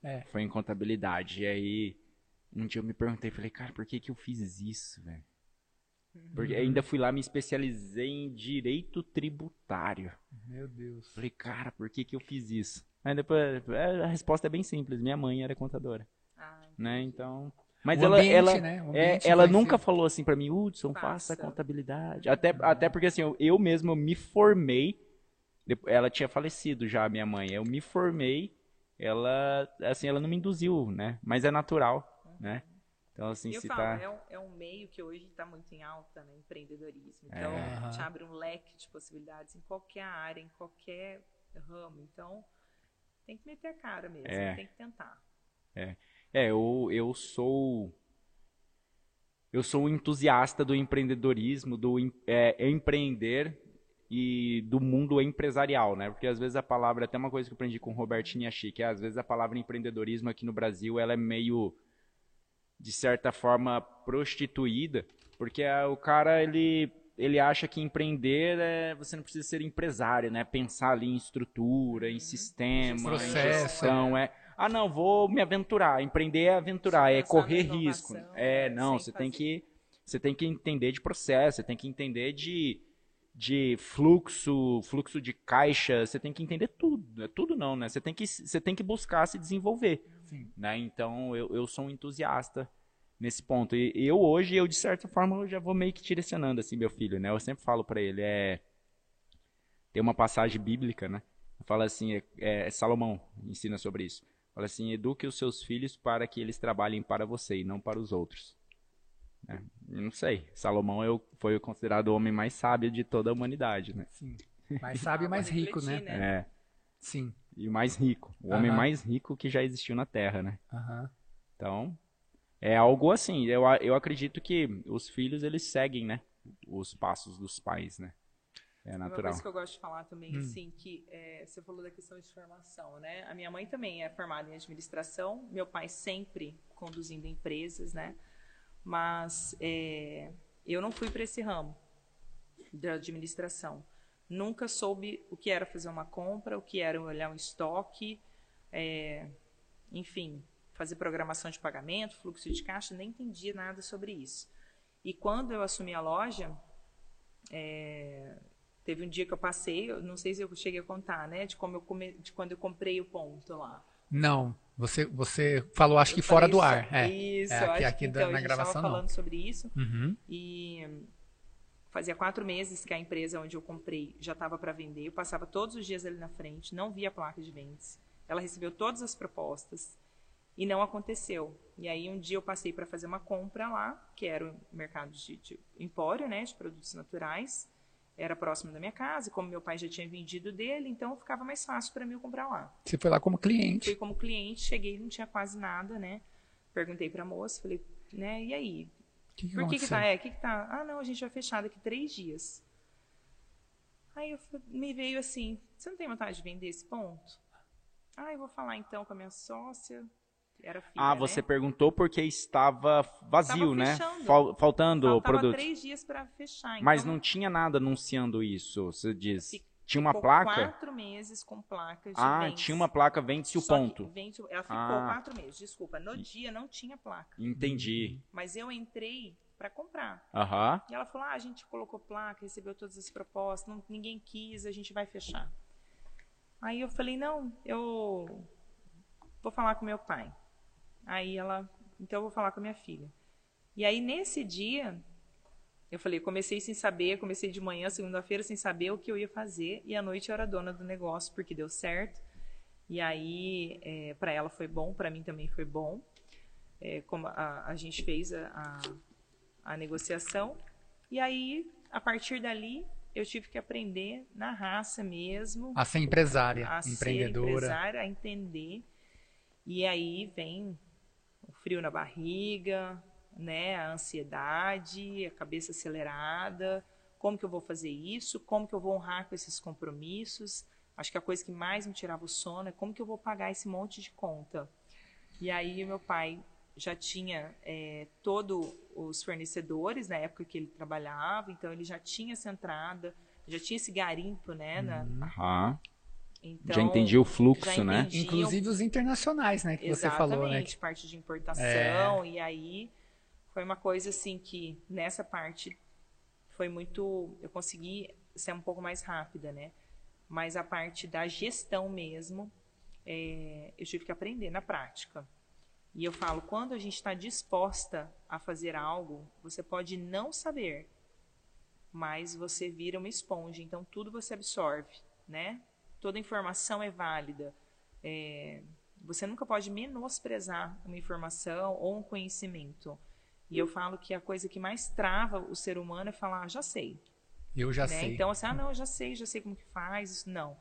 A: É.
B: Foi em contabilidade. E aí, um dia eu me perguntei, falei, cara, por que que eu fiz isso, velho? Porque ainda fui lá, me especializei em direito tributário.
A: Meu Deus.
B: Falei, cara, por que que eu fiz isso? Aí depois, é, a resposta é bem simples. Minha mãe era contadora,
C: Ah,
B: né? Então... Mas
A: O
B: ela,
A: ambiente,
B: ela,
A: né?
B: É, ela nunca
A: ser-
B: falou assim pra mim, Hudson, faça
C: Faça.
B: contabilidade. Até, até porque assim, eu, eu mesmo me formei, ela tinha falecido já, minha mãe. Eu me formei, ela, assim, ela não me induziu, né? Mas é natural, né? Então, assim,
C: eu
B: se
C: falo,
B: tá...
C: é, um, é um meio que hoje está muito em alta, né? Empreendedorismo. Então,
A: É.
C: te abre um leque de possibilidades em qualquer área, em qualquer ramo. Então, tem que meter a cara mesmo,
B: É.
C: tem que tentar.
B: É, eu, eu sou. Eu sou um entusiasta do empreendedorismo, do em- é, empreender e do mundo empresarial, né? Porque às vezes a palavra, até uma coisa que eu aprendi com o Robertinho Yachi, que é, às vezes a palavra empreendedorismo aqui no Brasil, ela é meio, de certa forma, prostituída, porque o cara, ele, ele acha que empreender é, você não precisa ser empresário, né? Pensar ali em estrutura, em sistema, em
A: Processo.
B: gestão, é... Ah, não, vou me aventurar. Empreender é aventurar, é correr risco.
C: inovação,
B: É, não, você tem
C: fazer.
B: que você tem que entender de processo, você tem que entender de, de fluxo, fluxo de caixa, você tem que entender tudo. É tudo não, né? Você tem que você tem que buscar se desenvolver,
A: Sim.
B: né? Então, eu, eu sou um entusiasta nesse ponto. E eu hoje, eu de certa forma, eu já vou meio que direcionando assim meu filho, né? Eu sempre falo pra ele, é tem uma passagem bíblica, né? Fala assim, é, é, Salomão ensina sobre isso. Fala assim, eduque os seus filhos para que eles trabalhem para você e não para os outros. É, não sei. Salomão eu, foi considerado o homem mais sábio de toda a humanidade, né?
A: Sim. Mais sábio e mais rico, né?
C: refletir,
B: É,
A: Sim.
B: E o mais rico. O homem
A: Aham.
B: mais rico que já existiu na Terra, né?
A: Aham.
B: Então, é algo assim. Eu, eu acredito que os filhos, eles seguem, né? Os passos dos pais, né? É
C: Uma
B: natural.
C: coisa que eu gosto de falar também,
A: Hum.
C: assim, que é, você falou da questão de formação, né? A minha mãe também é formada em administração, meu pai sempre conduzindo empresas, né? Mas é, eu não fui para esse ramo da administração. Nunca soube o que era fazer uma compra, o que era olhar um estoque, é, enfim, fazer programação de pagamento, fluxo de caixa, nem entendia nada sobre isso. E quando eu assumi a loja, é, Teve um dia que eu passei, eu não sei se eu cheguei a contar, né? De, como eu come, de quando eu comprei o ponto lá.
A: Não, você, você falou, acho que
C: Eu
A: fora
C: falei
A: do
C: isso-
A: ar. É.
C: Isso,
A: É, aqui-
C: acho
A: aqui
C: que então,
A: na gravação,
C: estava
A: não.
C: falando sobre isso.
A: Uhum.
C: E fazia quatro meses que a empresa onde eu comprei já estava para vender. Eu passava todos os dias ali na frente, não via a placa de vendas. Ela recebeu todas as propostas e não aconteceu. E aí um dia eu passei para fazer uma compra lá, que era o mercado de, de empório, né, de produtos naturais. Era próximo da minha casa, e como meu pai já tinha vendido dele, então ficava mais fácil para mim eu comprar lá.
A: Você foi lá como cliente.
C: Fui como cliente, cheguei, não tinha quase nada, né? Perguntei pra moça, falei, né, e aí?
A: Que, que
C: Por que que tá? É, que que tá? Ah, não, a gente vai fechar daqui três dias. Aí eu me veio assim, você não tem vontade de vender esse ponto? Ah, eu vou falar então com a minha sócia, era filha,
B: Ah, você
C: né?
B: perguntou porque estava vazio,
C: Tava
B: né?
C: fechando.
B: Fal- faltando o
C: Faltava
B: produto.
C: três dias pra fechar.
B: Mas
C: então
B: não tinha nada anunciando isso, você diz. Tinha uma
C: ficou
B: placa?
C: quatro meses com placas de
B: Ah,
C: vende.
B: tinha uma placa, vende-se o ponto.
C: vende- ela ficou
B: Ah.
C: quatro meses, desculpa. No dia não tinha placa.
B: Entendi.
C: Mas eu entrei para comprar.
B: Aham.
C: E ela falou: ah, a gente colocou placa, recebeu todas as propostas, não- ninguém quis, a gente vai fechar. Aí eu falei: não, eu vou falar com meu pai. Aí ela, então eu vou falar com a minha filha. E aí nesse dia, eu falei: comecei sem saber, comecei de manhã, segunda-feira, sem saber o que eu ia fazer, e à noite eu era dona do negócio, porque deu certo. E aí, para ela foi bom, para mim também foi bom. É, como a, a gente fez a, a, a negociação. E aí, a partir dali, eu tive que aprender na raça mesmo,
A: A ser empresária,
C: a ser
A: empreendedora.
C: empresária, a entender. E aí vem o frio na barriga, né, a ansiedade, a cabeça acelerada. Como que eu vou fazer isso? Como que eu vou honrar com esses compromissos? Acho que a coisa que mais me tirava o sono é como que eu vou pagar esse monte de conta. E aí meu pai já tinha é, todos os fornecedores na época que ele trabalhava, então ele já tinha essa entrada, já tinha esse garimpo, né? Na,
B: Aham.
C: então,
B: Já entendi o fluxo, né?
A: Inclusive os internacionais, né? Que você falou, né?
C: Exatamente, parte de importação, e aí foi uma coisa assim que nessa parte foi muito. Eu consegui ser um pouco mais rápida, né? Mas a parte da gestão mesmo, é, eu tive que aprender na prática. E eu falo, quando a gente está disposta a fazer algo, você pode não saber, mas você vira uma esponja, então tudo você absorve, né? Toda informação é válida. É, você nunca pode menosprezar uma informação ou um conhecimento. E eu falo que a coisa que mais trava o ser humano é falar, ah, já sei.
A: Eu já
C: né?
A: sei.
C: Então, assim, ah, não, eu já sei, já sei como que faz. Isso, não.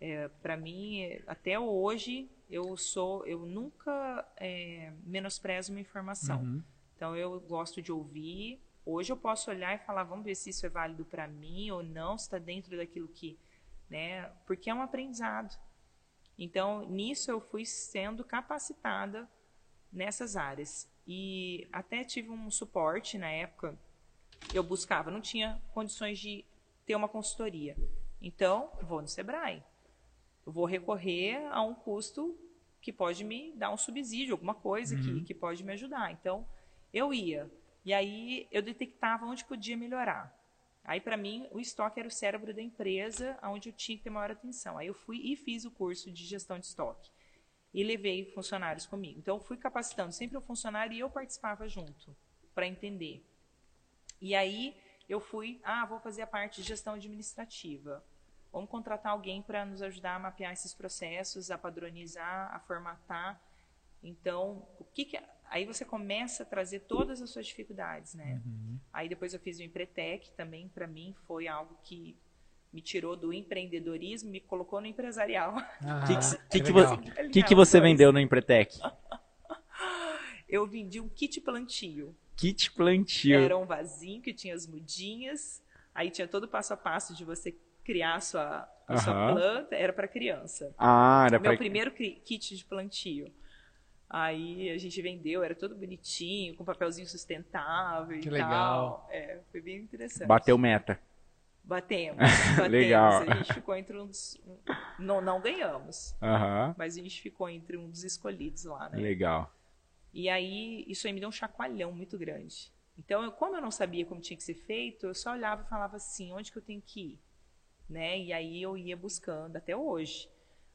C: É, para mim, até hoje, eu sou, eu nunca é, menosprezo uma informação.
A: Uhum.
C: Então, eu gosto de ouvir. Hoje eu posso olhar e falar, vamos ver se isso é válido para mim ou não, se está dentro daquilo que, né? Porque é um aprendizado. Então, nisso eu fui sendo capacitada nessas áreas. E até tive um suporte na época. Eu buscava, não tinha condições de ter uma consultoria. Então, vou no Sebrae. Eu vou recorrer a um custo que pode me dar um subsídio, alguma coisa que, que pode me ajudar. Então, eu ia. E aí eu detectava onde podia melhorar. Aí, para mim, o estoque era o cérebro da empresa, onde eu tinha que ter maior atenção. Aí eu fui e fiz o curso de gestão de estoque. E levei funcionários comigo. Então, eu fui capacitando sempre o funcionário e eu participava junto, para entender. E aí, eu fui, ah, vou fazer a parte de gestão administrativa. Vamos contratar alguém para nos ajudar a mapear esses processos, a padronizar, a formatar. Então, o que, que aí você começa a trazer todas as suas dificuldades, né? Aí depois eu fiz o Empretec, também para mim foi algo que me tirou do empreendedorismo, me colocou no empresarial.
A: Ah,
B: O que, que,
A: é
B: que, que, que, você vendeu no Empretec?
C: Eu vendi um kit plantio.
B: Kit plantio.
C: Era um vasinho que tinha as mudinhas, aí tinha todo o passo a passo de você criar a sua, a sua planta, era para criança.
B: Ah, era
C: Meu
B: pra...
C: primeiro kit de plantio. Aí a gente vendeu, era todo bonitinho, com papelzinho sustentável
A: Que
C: e
A: legal.
C: tal. É, foi bem interessante.
B: Bateu meta.
C: Batemos, batemos.
B: Legal.
C: A gente ficou entre uns. Não, não ganhamos, mas a gente ficou entre um dos escolhidos lá, né?
B: Legal.
C: E aí, isso aí me deu um chacoalhão muito grande. Então, eu, como eu não sabia como tinha que ser feito, eu só olhava e falava assim, onde que eu tenho que ir? Né? E aí eu ia buscando, até hoje.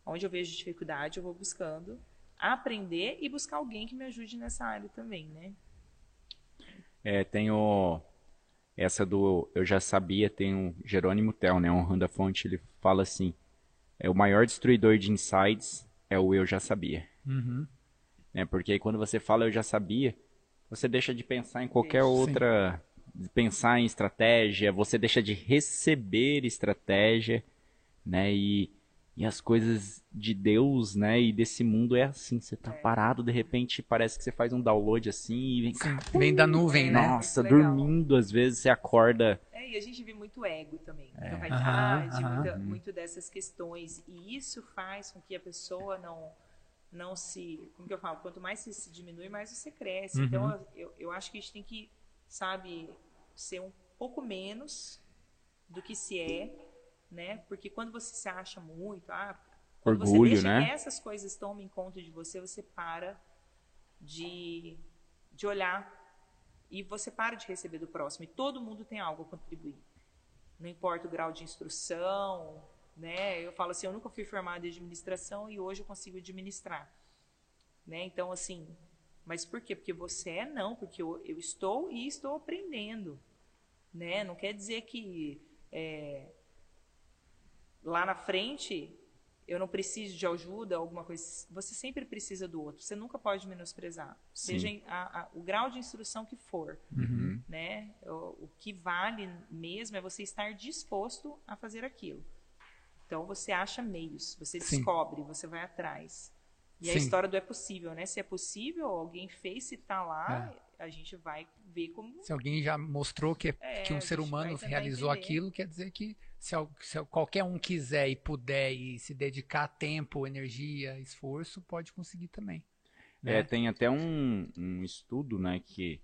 C: Onde eu vejo dificuldade, eu vou buscando aprender e buscar alguém que me ajude nessa área também, né?
B: É, tem o... Essa do Eu Já Sabia, tem o Jerônimo Tel, né? Honrando a fonte, ele fala assim, é o maior destruidor de insights é o Eu Já Sabia.
A: Uhum.
B: né? Porque aí quando você fala eu já sabia, você deixa de pensar em qualquer
C: Deixa.
B: outra, de pensar em estratégia, você deixa de receber estratégia, né? E, e as coisas de Deus, né? E desse mundo é assim, você tá parado, de repente parece que você faz um download assim e vem,
A: Sim, vem da nuvem, né?
B: nossa,
C: Legal.
B: dormindo, às vezes você acorda,
C: É, e a gente vê muito ego também, muita
A: Aham,
C: vaidade, muita- muito dessas questões. E isso faz com que a pessoa não não se. Como que eu falo? Quanto mais você se diminui, mais você cresce.
A: Uhum.
C: Então, eu, eu acho que a gente tem que, sabe, ser um pouco menos do que se é, né? Porque quando você se acha muito, ah, quando
B: Orgulho,
C: você deixa
B: né?
C: que essas coisas tomem conta de você, você para de, de olhar e você para de receber do próximo. E todo mundo tem algo a contribuir. Não importa o grau de instrução, né? Eu falo assim, eu nunca fui formada em administração e hoje eu consigo administrar, né? Então assim, mas por quê? Porque você é não, porque eu, eu estou e estou aprendendo, né? Não quer dizer que é, lá na frente eu não preciso de ajuda, alguma coisa. Você sempre precisa do outro. Você nunca pode menosprezar, seja em- a- a- o grau de instrução que for
A: Uhum.
C: né? O, o que vale mesmo é você estar disposto a fazer aquilo. Então você acha meios, você
A: Sim.
C: descobre, você vai atrás. E a
A: Sim.
C: história do é possível, né? Se é possível, alguém fez, se tá lá, a gente vai ver como
A: Se alguém já mostrou que,
C: É,
A: que um
C: a
A: ser humano realizou
C: entender.
A: aquilo, quer dizer que se, se qualquer um quiser e puder e se dedicar tempo, energia, esforço, pode conseguir também. né?
B: É, tem até um, um estudo, né, que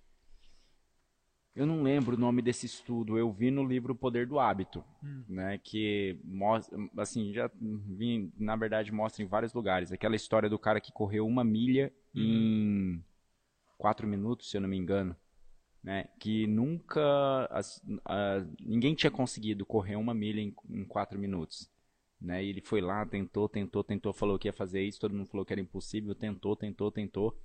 B: eu não lembro o nome desse estudo, eu vi no livro O Poder do Hábito,
A: Hum.
B: né, que mostra, assim, já vi, na verdade mostra em vários lugares, aquela história do cara que correu uma milha
A: Uhum.
B: em quatro minutos, se eu não me engano, né, que nunca, as- a- ninguém tinha conseguido correr uma milha em, em quatro minutos, né, ele foi lá, tentou, tentou, tentou, falou que ia fazer isso, todo mundo falou que era impossível, tentou, tentou, tentou,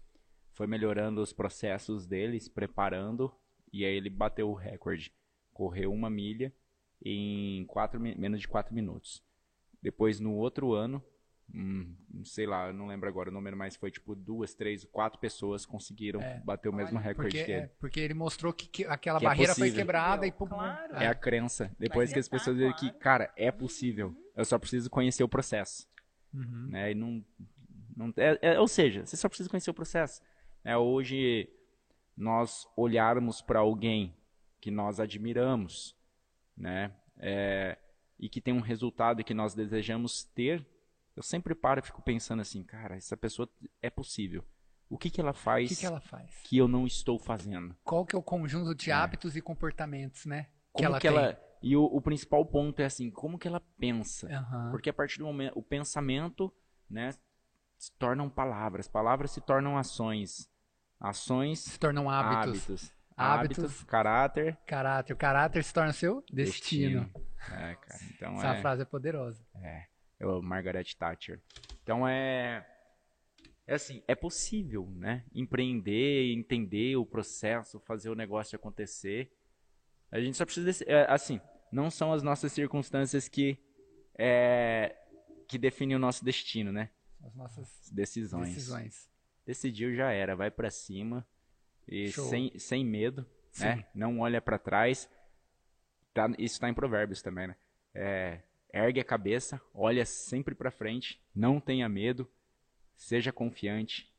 B: foi melhorando os processos dele, se preparando, e aí ele bateu o recorde. Correu uma milha em quatro, menos de 4 minutos. Depois, no outro ano, hum, sei lá, eu não lembro agora o número, mas foi tipo duas, três, quatro pessoas conseguiram
A: É.
B: bater o mesmo recorde
A: Porque,
B: que ele.
A: é, porque ele mostrou que, que aquela
B: Que é
A: barreira foi
B: possível.
A: quebrada e pum,
C: Claro.
B: É a crença. Depois
C: Vai
B: que as
C: tentar,
B: pessoas que,
C: claro.
B: cara, é possível. Eu só preciso conhecer o processo.
A: Uhum.
B: né? E não, não é, é- ou seja, você só precisa conhecer o processo. É, hoje nós olharmos para alguém que nós admiramos, né? É, e que tem um resultado que nós desejamos ter, eu sempre paro e fico pensando assim, cara, essa pessoa é possível. O que que ela
A: O
B: faz
A: que, que ela faz?
B: que eu não estou fazendo?
A: Qual que é o conjunto de hábitos e comportamentos, né?
B: Como
A: ela
B: que ela e o, o principal ponto é assim, como que ela pensa?
A: tem. Aham.
B: Porque a partir do momento, o pensamento, né, se tornam palavras, palavras se tornam ações, ações,
A: Se tornam hábitos.
B: hábitos,
A: Hábitos.
B: hábitos, caráter,
A: Caráter. O caráter se torna seu destino.
B: É, cara, então
A: Essa
B: é,
A: frase é poderosa.
B: é, é o Margaret Thatcher. Então é, é assim, é possível, né, empreender, entender o processo, fazer o negócio acontecer. A gente só precisa, desse- é, assim, não são as nossas circunstâncias que é, que definem o nosso destino, né?
A: As nossas
B: decisões.
A: decisões.
B: Decidiu já era, vai pra cima e
A: Show.
B: sem, sem medo,
A: Sim.
B: né? Não olha pra trás. Tá, isso tá em Provérbios também, né? É, ergue a cabeça, olha sempre pra frente, não tenha medo, seja confiante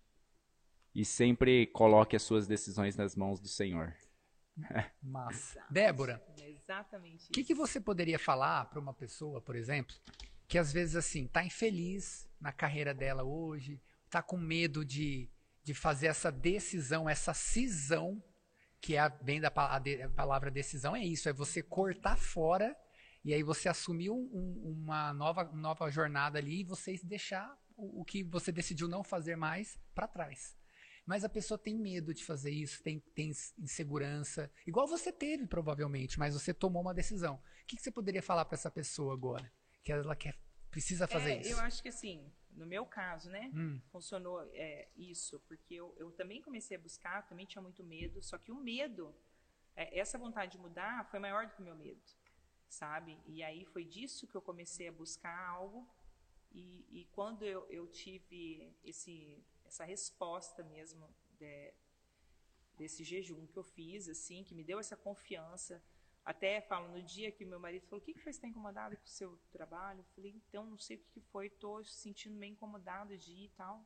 B: e sempre coloque as suas decisões nas mãos do Senhor.
A: Massa. Débora, o que, que você poderia falar para uma pessoa, por exemplo, que às vezes assim tá infeliz na carreira dela hoje, tá com medo de, de fazer essa decisão, essa cisão, que é a, vem da a de- a palavra decisão, é isso, é você cortar fora e aí você assumir um- um- uma nova, nova jornada ali e você deixar o, o que você decidiu não fazer mais para trás. Mas a pessoa tem medo de fazer isso, tem, tem insegurança, igual você teve provavelmente, mas você tomou uma decisão. O que, que você poderia falar para essa pessoa agora? Que ela quer, precisa fazer
C: É,
A: isso?
C: Eu acho que assim, no meu caso, né?
A: Hum,
C: funcionou é, isso, porque eu, eu também comecei a buscar, também tinha muito medo, só que o medo, é, essa vontade de mudar foi maior do que o meu medo, sabe? E aí foi disso que eu comecei a buscar algo, e, e quando eu, eu tive esse, essa resposta mesmo de- desse jejum que eu fiz, assim, que me deu essa confiança, até falo, no dia que meu marido falou, o que, que foi, você está incomodado com o seu trabalho? Eu falei, então, não sei o que, que foi, estou sentindo meio incomodado de ir e tal.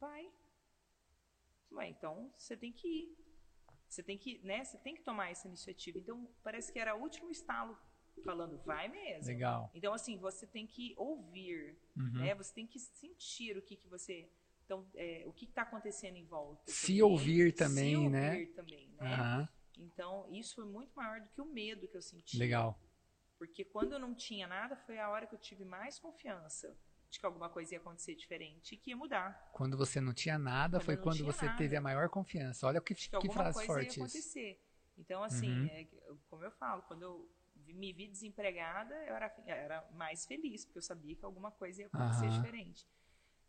C: Vai. Ué, então, você tem que ir. Você tem que, né, você tem que tomar essa iniciativa. Então, parece que era o último estalo falando, vai mesmo.
A: legal.
C: Então, assim, você tem que ouvir,
A: Uhum.
C: né? Você tem que sentir o que, que você... Então, é, o que está acontecendo em volta.
A: Se
C: também.
A: ouvir também,
C: Se
A: né?
C: ouvir também, né?
A: Aham,
C: Então, isso foi muito maior do que o medo que eu senti.
A: legal.
C: Porque quando eu não tinha nada, foi a hora que eu tive mais confiança de que alguma coisa ia acontecer diferente e que ia mudar.
A: Quando você não tinha nada,
C: Quando
A: foi quando você
C: nada.
A: teve a maior confiança. Olha que,
C: De que
A: que
C: alguma
A: frase
C: coisa
A: forte
C: ia
A: isso.
C: acontecer. Então, assim,
A: Uhum.
C: é, como eu falo, quando eu me vi desempregada, eu era, era mais feliz, porque eu sabia que alguma coisa ia acontecer
A: Aham.
C: diferente.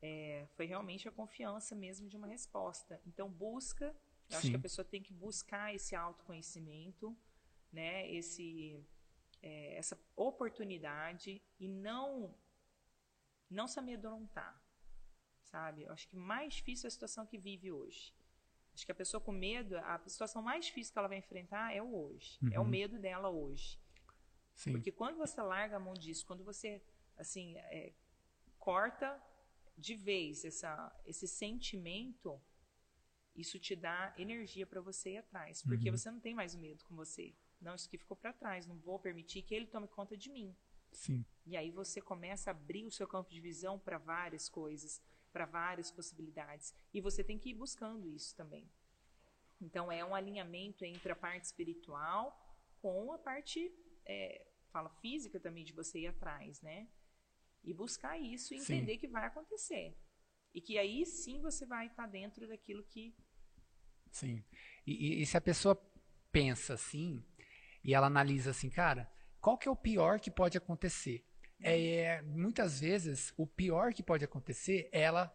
C: É, foi realmente a confiança mesmo de uma resposta. Então, busca. Eu acho
A: Sim.
C: que a pessoa tem que buscar esse autoconhecimento, né? Esse, é, essa oportunidade e não não se amedrontar, sabe? Eu acho que mais difícil é a situação que vive hoje. Acho que a pessoa com medo, a situação mais difícil que ela vai enfrentar é o hoje, é o
A: Uhum.
C: medo dela hoje.
A: Sim.
C: Porque quando você larga a mão disso, quando você assim é, corta de vez essa, esse sentimento, isso te dá energia para você ir atrás, porque
A: Uhum.
C: você não tem mais medo com você. Não, isso aqui ficou para trás, não vou permitir que ele tome conta de mim.
A: Sim.
C: E aí você começa a abrir o seu campo de visão para várias coisas. para várias possibilidades. E você tem que ir buscando isso também. Então, é um alinhamento entre a parte espiritual com a parte, é, fala física também, de você ir atrás, né? E buscar isso e entender sim. que vai acontecer. E que aí sim você vai estar dentro daquilo que.
A: Sim. E, e, se a pessoa pensa assim, e ela analisa assim, cara, qual que é o pior que pode acontecer? É, muitas vezes, o pior que pode acontecer é ela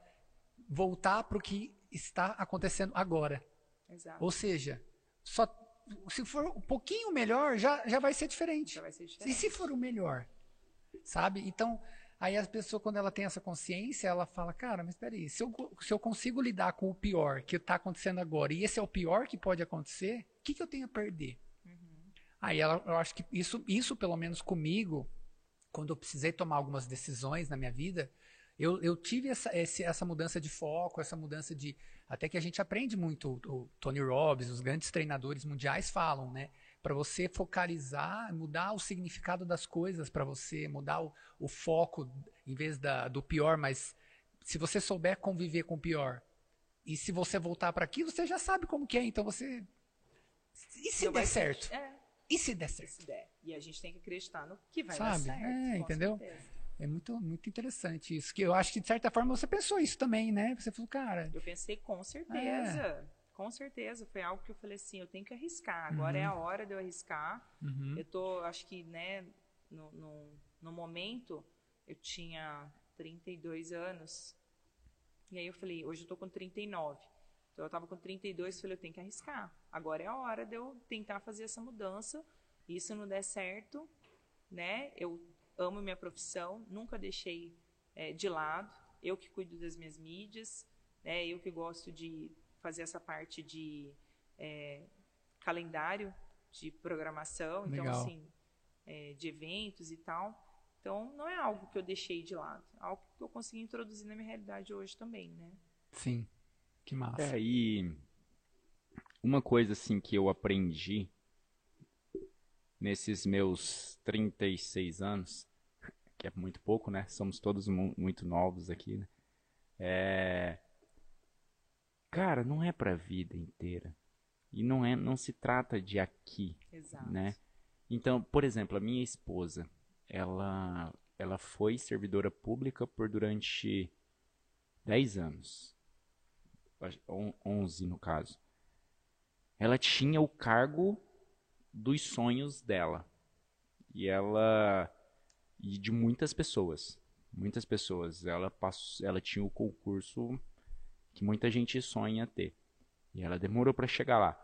A: voltar para o que está acontecendo agora.
C: Exato.
A: Ou seja, só se for um pouquinho melhor, já, já vai ser diferente.
C: Vai ser diferente.
A: E se for o melhor? Sabe? Então, aí a pessoa, quando ela tem essa consciência, ela fala, cara, mas peraí, se eu, se eu consigo lidar com o pior que está acontecendo agora, e esse é o pior que pode acontecer, o que, que eu tenho a perder? Uhum. Aí ela, eu acho que isso, isso, pelo menos comigo, quando eu precisei tomar algumas decisões na minha vida, eu, eu tive essa, esse, essa mudança de foco, essa mudança de. Até que a gente aprende muito, o, o Tony Robbins, os grandes treinadores mundiais falam, né? Para você focalizar, mudar o significado das coisas, para você mudar o, o, foco, em vez da, do pior, mas se você souber conviver com o pior, e se você voltar para aquilo, você já sabe como que é, então você. E se Não der certo? É. E se der certo?
C: Se der. E a gente tem que acreditar no que vai
A: Sabe?
C: dar certo.
A: É, entendeu? Certeza. É muito, muito interessante isso. Que eu acho que, de certa forma, você pensou isso também, né? Você falou, cara.
C: Eu pensei, com certeza. É. Com certeza. Foi algo que eu falei assim: eu tenho que arriscar. Agora uhum. é a hora de eu arriscar. Uhum. Eu tô, acho que, né, no, no, no momento, eu tinha 32 anos. E aí eu falei, hoje eu tô com 39. Então eu tava com 32, falei, eu tenho que arriscar. Agora é a hora de eu tentar fazer essa mudança. E se não der certo, né, eu amo minha profissão, nunca deixei é, de lado. Eu que cuido das minhas mídias, né, eu que gosto de fazer essa parte de é, calendário de programação, então, Legal. então assim, é, de eventos e tal. Então não é algo que eu deixei de lado, é algo que eu consegui introduzir na minha realidade hoje também, né?
A: Sim, que massa.
B: É, e uma coisa assim que eu aprendi nesses meus 36 anos, que é muito pouco, né? Somos todos mu muito novos aqui, né? É... Cara, não é pra vida inteira. E não é, não se trata de aqui,
C: Exato.
B: né? Então, por exemplo, a minha esposa, ela ela foi servidora pública por durante 10 anos. 11 no caso. Ela tinha o cargo dos sonhos dela. E ela e de muitas pessoas, muitas pessoas. Ela passou, ela tinha o concurso que muita gente sonha ter. E ela demorou para chegar lá.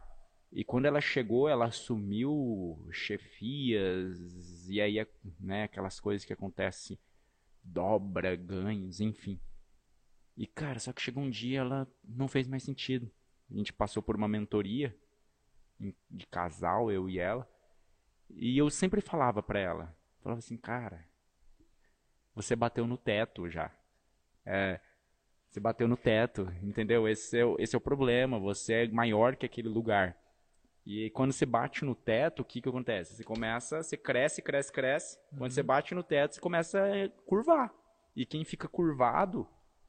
B: E quando ela chegou, ela assumiu chefias e aí, né, aquelas coisas que acontecem, dobra, ganhos, enfim. E cara, só que chegou um dia ela não fez mais sentido. A gente passou por uma mentoria de casal, eu e ela. E eu sempre falava para ela, falava assim, cara, você bateu no teto já. É, você bateu no teto, entendeu? Esse é, o, esse é o problema, você é maior que aquele lugar. E quando você bate no teto, o que que acontece? Você começa, você cresce, cresce, cresce. Uhum. Quando você uhum. bate no teto, você começa a curvar. E quem fica curvado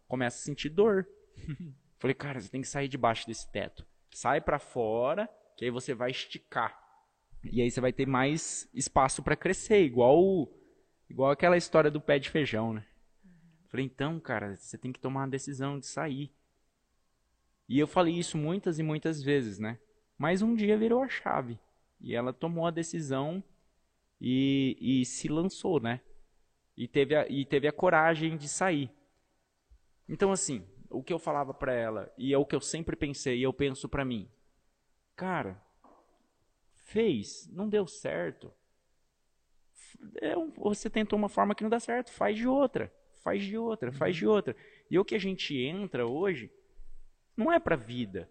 B: começa a sentir dor. Falei, cara, você tem que sair debaixo desse teto. Sai para fora que aí você vai esticar. E aí você vai ter mais espaço para crescer, igual igual aquela história do pé de feijão, né? Falei, então, cara, você tem que tomar uma decisão de sair. E eu falei isso muitas e muitas vezes, né? Mas um dia virou a chave. E ela tomou a decisão e, e se lançou, né? E teve, a, e teve a coragem de sair. Então, assim, o que eu falava para ela, e é o que eu sempre pensei, e eu penso para mim, Cara, fez, não deu certo. É um, você tentou uma forma que não dá certo, faz de outra, faz de outra, faz de outra. E o que a gente entra hoje não é para vida.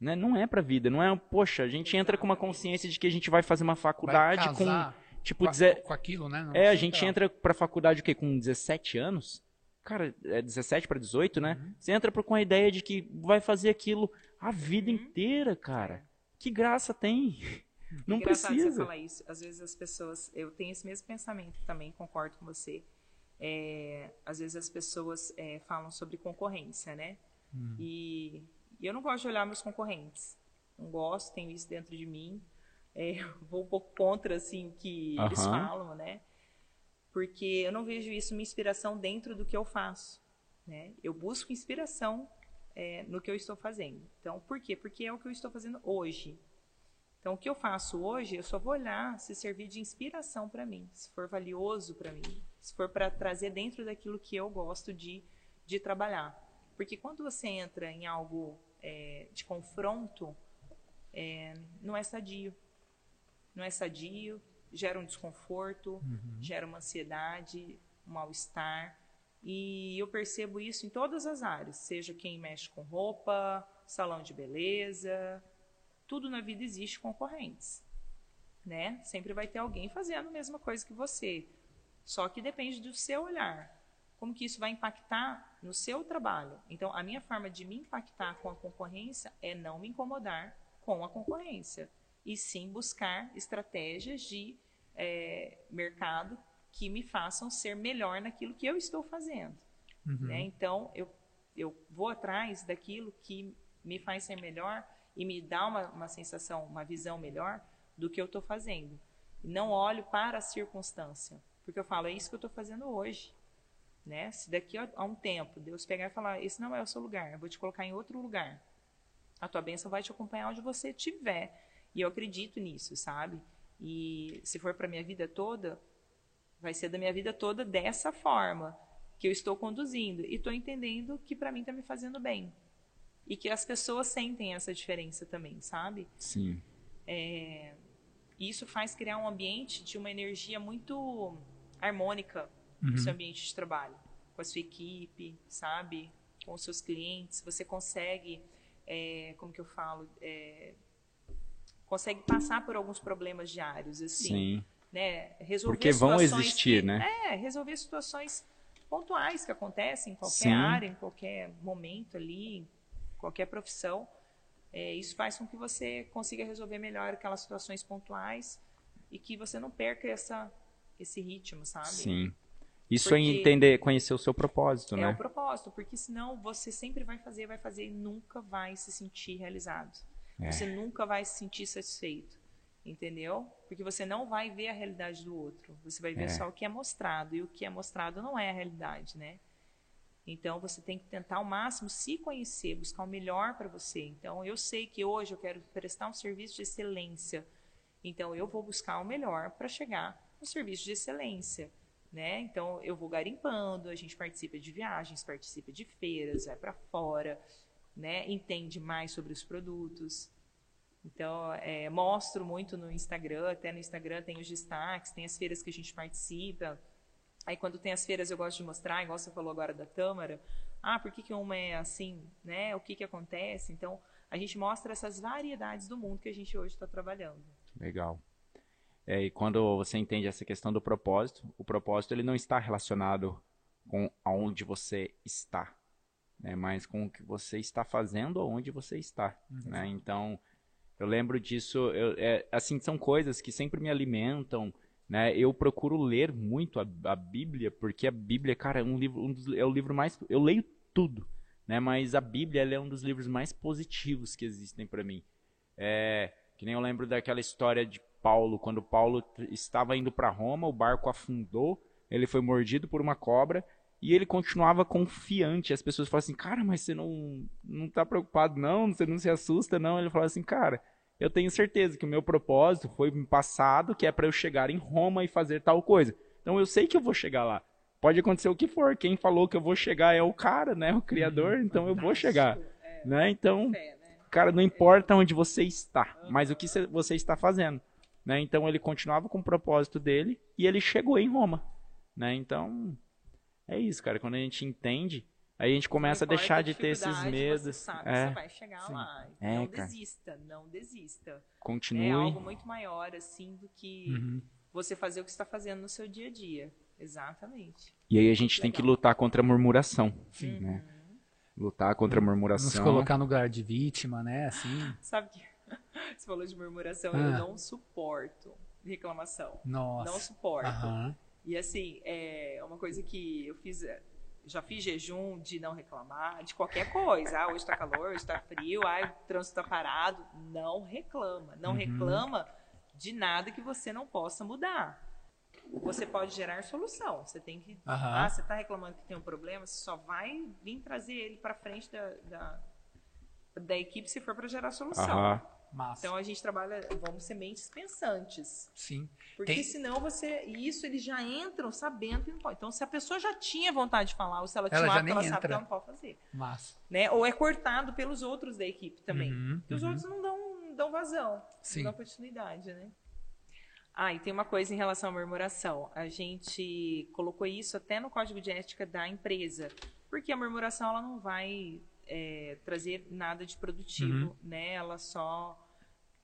B: Né? Não é para vida, não é, poxa, a gente entra com uma consciência de que a gente vai fazer uma faculdade com tipo
A: com, com aquilo, né?
B: Não é, a gente entra para faculdade o quê? Com 17 anos? Cara, é 17 para 18, né? Uhum. Você entra com a ideia de que vai fazer aquilo a vida uhum. inteira, cara. Que graça tem? Não
C: Engraçado precisa. Você falar isso. Às vezes as pessoas, eu tenho esse mesmo pensamento também, concordo com você. é, às vezes as pessoas é, falam sobre concorrência, né?
A: Hum.
C: E, e eu não gosto de olhar meus concorrentes. Não gosto, tenho isso dentro de mim. É, vou um pouco contra assim o que eles
B: Aham.
C: falam, né? Porque eu não vejo isso uma inspiração dentro do que eu faço, né? Eu busco inspiração é, no que eu estou fazendo. Então, por quê? Porque é o que eu estou fazendo hoje. Então, o que eu faço hoje, eu só vou olhar se servir de inspiração para mim, se for valioso para mim, se for para trazer dentro daquilo que eu gosto de, de trabalhar. Porque quando você entra em algo é, de confronto, é, não é sadio. Não é sadio, gera um desconforto, gera uma ansiedade, um mal-estar. E eu percebo isso em todas as áreas, seja quem mexe com roupa, salão de beleza, tudo na vida existe concorrentes, né? Sempre vai ter alguém fazendo a mesma coisa que você. Só que depende do seu olhar. Como que isso vai impactar no seu trabalho? Então, a minha forma de me impactar com a concorrência é não me incomodar com a concorrência e sim buscar estratégias de eh, mercado que me façam ser melhor naquilo que eu estou fazendo. né? Então, eu, eu vou atrás daquilo que me faz ser melhor e me dá uma, uma sensação, uma visão melhor do que eu estou fazendo. Não olho para a circunstância, porque eu falo, é isso que eu estou fazendo hoje. Né? Se daqui a, a um tempo Deus pegar e falar, esse não é o seu lugar, eu vou te colocar em outro lugar, a tua bênção vai te acompanhar onde você estiver. E eu acredito nisso, sabe? E se for para minha vida toda, vai ser da minha vida toda dessa forma que eu estou conduzindo e estou entendendo que para mim está me fazendo bem e que as pessoas sentem essa diferença também, sabe?
B: Sim.
C: E isso faz criar um ambiente de uma energia muito harmônica no seu ambiente de trabalho, com a sua equipe, sabe? Com os seus clientes. Você consegue, é, como que eu falo, é, consegue passar por alguns problemas diários, assim,
B: Sim.
C: né? Resolver
B: Porque vão existir,
C: que-
B: né?
C: É, resolver situações pontuais que acontecem em qualquer
B: Sim.
C: área, em qualquer momento ali, qualquer profissão. É, isso faz com que você consiga resolver melhor aquelas situações pontuais e que você não perca essa, esse ritmo, sabe?
B: Sim. Isso é
C: Porque-
B: entender, conhecer o seu propósito,
C: É
B: né?
C: o propósito, porque senão você sempre vai fazer, vai fazer e nunca vai se sentir realizado.
B: É.
C: Você nunca vai se sentir satisfeito, entendeu? Porque você não vai ver a realidade do outro. Você vai ver
B: É.
C: só o que é mostrado e o que é mostrado não é a realidade, né? Então você tem que tentar ao máximo se conhecer, buscar o melhor para você. Então eu sei que hoje eu quero prestar um serviço de excelência. Então eu vou buscar o melhor para chegar no serviço de excelência, né? Então eu vou garimpando, a gente participa de viagens, participa de feiras, vai para fora, né? Entende mais sobre os produtos. Então, é, mostro muito no Instagram, até no Instagram tem os destaques, tem as feiras que a gente participa. Aí, quando tem as feiras, eu gosto de mostrar, igual você falou agora da Tâmara. Ah, por que, que uma é assim, né? O que, que acontece? Então, a gente mostra essas variedades do mundo que a gente hoje está trabalhando.
B: Legal. É, e quando você entende essa questão do propósito, o propósito ele não está relacionado com aonde você está, né? Mas com o que você está fazendo aonde você está, né? Então, eu lembro disso, eu- é, assim, são coisas que sempre me alimentam, né? Eu procuro ler muito a, a Bíblia, porque a Bíblia, cara, é um livro, um dos- é o livro mais, eu leio tudo, né? Mas a Bíblia é um dos livros mais positivos que existem para mim. É, que nem eu lembro daquela história de Paulo, quando Paulo estava indo para Roma, o barco afundou, ele foi mordido por uma cobra e ele continuava confiante. As pessoas falam assim: "Cara, mas você não não tá preocupado não? Você não se assusta não?" Ele falou assim: "Cara, eu tenho certeza que o meu propósito foi passado, que é para eu chegar em Roma e fazer tal coisa. Então eu sei que eu vou chegar lá. Pode acontecer o que for. Quem falou que eu vou chegar é o cara, né? O criador, então eu vou chegar, né? Então,
C: Fé, né?
B: Cara, não importa onde você está, mas o que cê- você está fazendo. Né? Então ele continuava com o propósito dele e ele chegou em Roma. Né? Então é isso, cara. Quando a gente entende, aí a gente começa a deixar de ter esses medos.
C: Você sabe,
B: É,
C: você vai chegar lá.
B: É,
C: não
B: cara.
C: desista, não desista.
B: continue.
C: É algo muito maior, assim, do que
A: Uhum.
C: você fazer o que você está fazendo no seu dia a dia. Exatamente.
B: E aí a gente tem que
C: Legal.
B: lutar contra a murmuração. Né? Lutar contra a
A: Não se
B: murmuração.
A: colocar no lugar de vítima, né? Assim.
C: Sabe que você falou de murmuração,
A: Ah.
C: eu não suporto reclamação.
A: Nossa.
C: Não suporto.
A: Aham.
C: E assim, é uma coisa que eu fiz, já fiz jejum de não reclamar de qualquer coisa. Ah, hoje está calor, hoje está frio, ah, o trânsito está parado. Não reclama. Não
A: Uhum.
C: reclama de nada que você não possa mudar. Você pode gerar solução. Você tem que.
A: Aham.
C: Ah, você está reclamando que tem um problema, você só vai vir trazer ele para frente da, da, da equipe se for para gerar solução.
B: Aham.
A: Massa.
C: Então a gente trabalha, vamos sementes pensantes.
A: Sim.
C: Porque
A: Tem-
C: senão você. E isso eles já entram sabendo que não pode. Então, se a pessoa já tinha vontade de falar, ou se ela tinha
A: Ela
C: hábito, ela sabe que ela não pode fazer.
A: Massa.
C: Né? Ou é cortado pelos outros da equipe também.
A: Uhum,
C: Porque os
A: uhum.
C: outros não dão, não dão vazão,
A: Sim.
C: não dão continuidade, né? Ah, e tem uma coisa em relação à murmuração. A gente colocou isso até no código de ética da empresa. Porque a murmuração ela não vai é, trazer nada de produtivo,
A: Uhum.
C: né? Ela só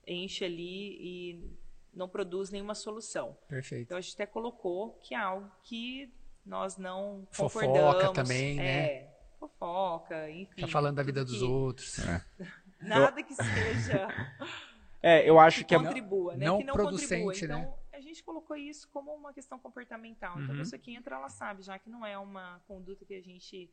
C: enche ali e não produz nenhuma solução.
A: Perfeito.
C: Então a gente até colocou que é algo que nós não
A: Fofoca
C: concordamos.
A: também, né?
C: é, Fofoca, enfim.
A: Tá falando da vida dos
C: que-
A: outros.
C: Nada que seja
B: É, eu acho que
C: que
B: é.
C: contribua, né?
A: não
C: que não
A: producente,
C: contribua.
A: né?
C: Então a gente colocou isso como uma questão comportamental. Então
A: Uhum.
C: a pessoa que entra, ela sabe já que não é uma conduta que a gente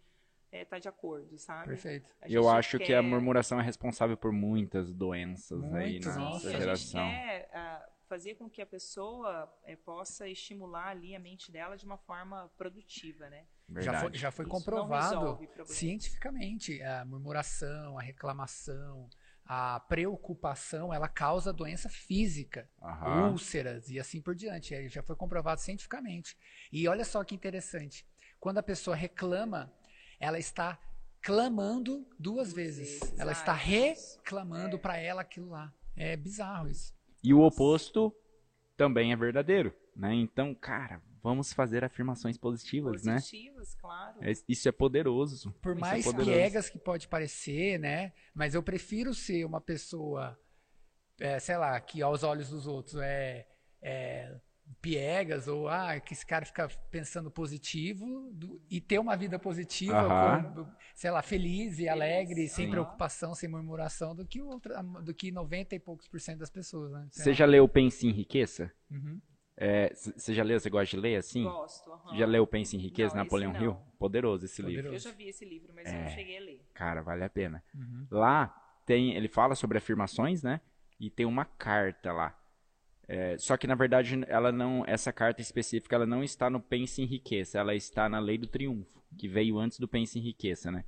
C: está de acordo, sabe?
A: Perfeito.
B: Eu acho que
C: quer-
B: a murmuração é responsável por muitas doenças aí
A: Muitas,
B: na
A: nossa.
B: Nossa
C: a gente
B: geração.
C: quer ah, fazer com que a pessoa eh, possa estimular ali a mente dela de uma forma produtiva, né?
A: Já
B: Verdade.
A: foi, já foi
C: Isso não
A: comprovado cientificamente a murmuração, a reclamação, a preocupação, ela causa doença física,
B: Aham.
A: úlceras e assim por diante. É, Já foi comprovado cientificamente. E olha só que interessante. Quando a pessoa reclama, ela está clamando duas vezes.
C: vezes.
A: Ela
C: Ah,
A: está
C: isso.
A: reclamando
C: É.
A: para ela aquilo lá. É bizarro isso.
B: E o oposto também é verdadeiro, né? Então, cara, vamos fazer afirmações positivas, né?
C: Positivas, claro.
B: É- Isso é poderoso.
A: Por
B: Isso
A: mais
B: é poderoso.
A: piegas que pode parecer, né? Mas eu prefiro ser uma pessoa, é, sei lá, que aos olhos dos outros é, é piegas ou ah, que esse cara fica pensando positivo do- e ter uma vida positiva,
B: Aham.
A: com, sei lá, feliz e alegre, sem
C: Sim.
A: preocupação, sem murmuração, do que outra, do que 90 e poucos por cento das pessoas, né?
B: Você já leu Pense em Riqueza?
A: Uhum.
B: É, Você já leu? Você gosta de ler assim?
C: Gosto. aham.
B: Já leu Pense em Riqueza,
C: Não,
B: Napoleão. Hill? Poderoso esse
A: Poderoso.
B: livro.
C: Eu já vi esse livro, mas eu
B: É.
C: não cheguei a ler.
B: Cara, vale a pena.
A: Uhum.
B: Lá tem, ele fala sobre afirmações, né? E tem uma carta lá. É, só que na verdade ela não, essa carta específica, ela não está no Pense em Riqueza, ela está na Lei do Triunfo, que veio antes do Pense em Riqueza, né?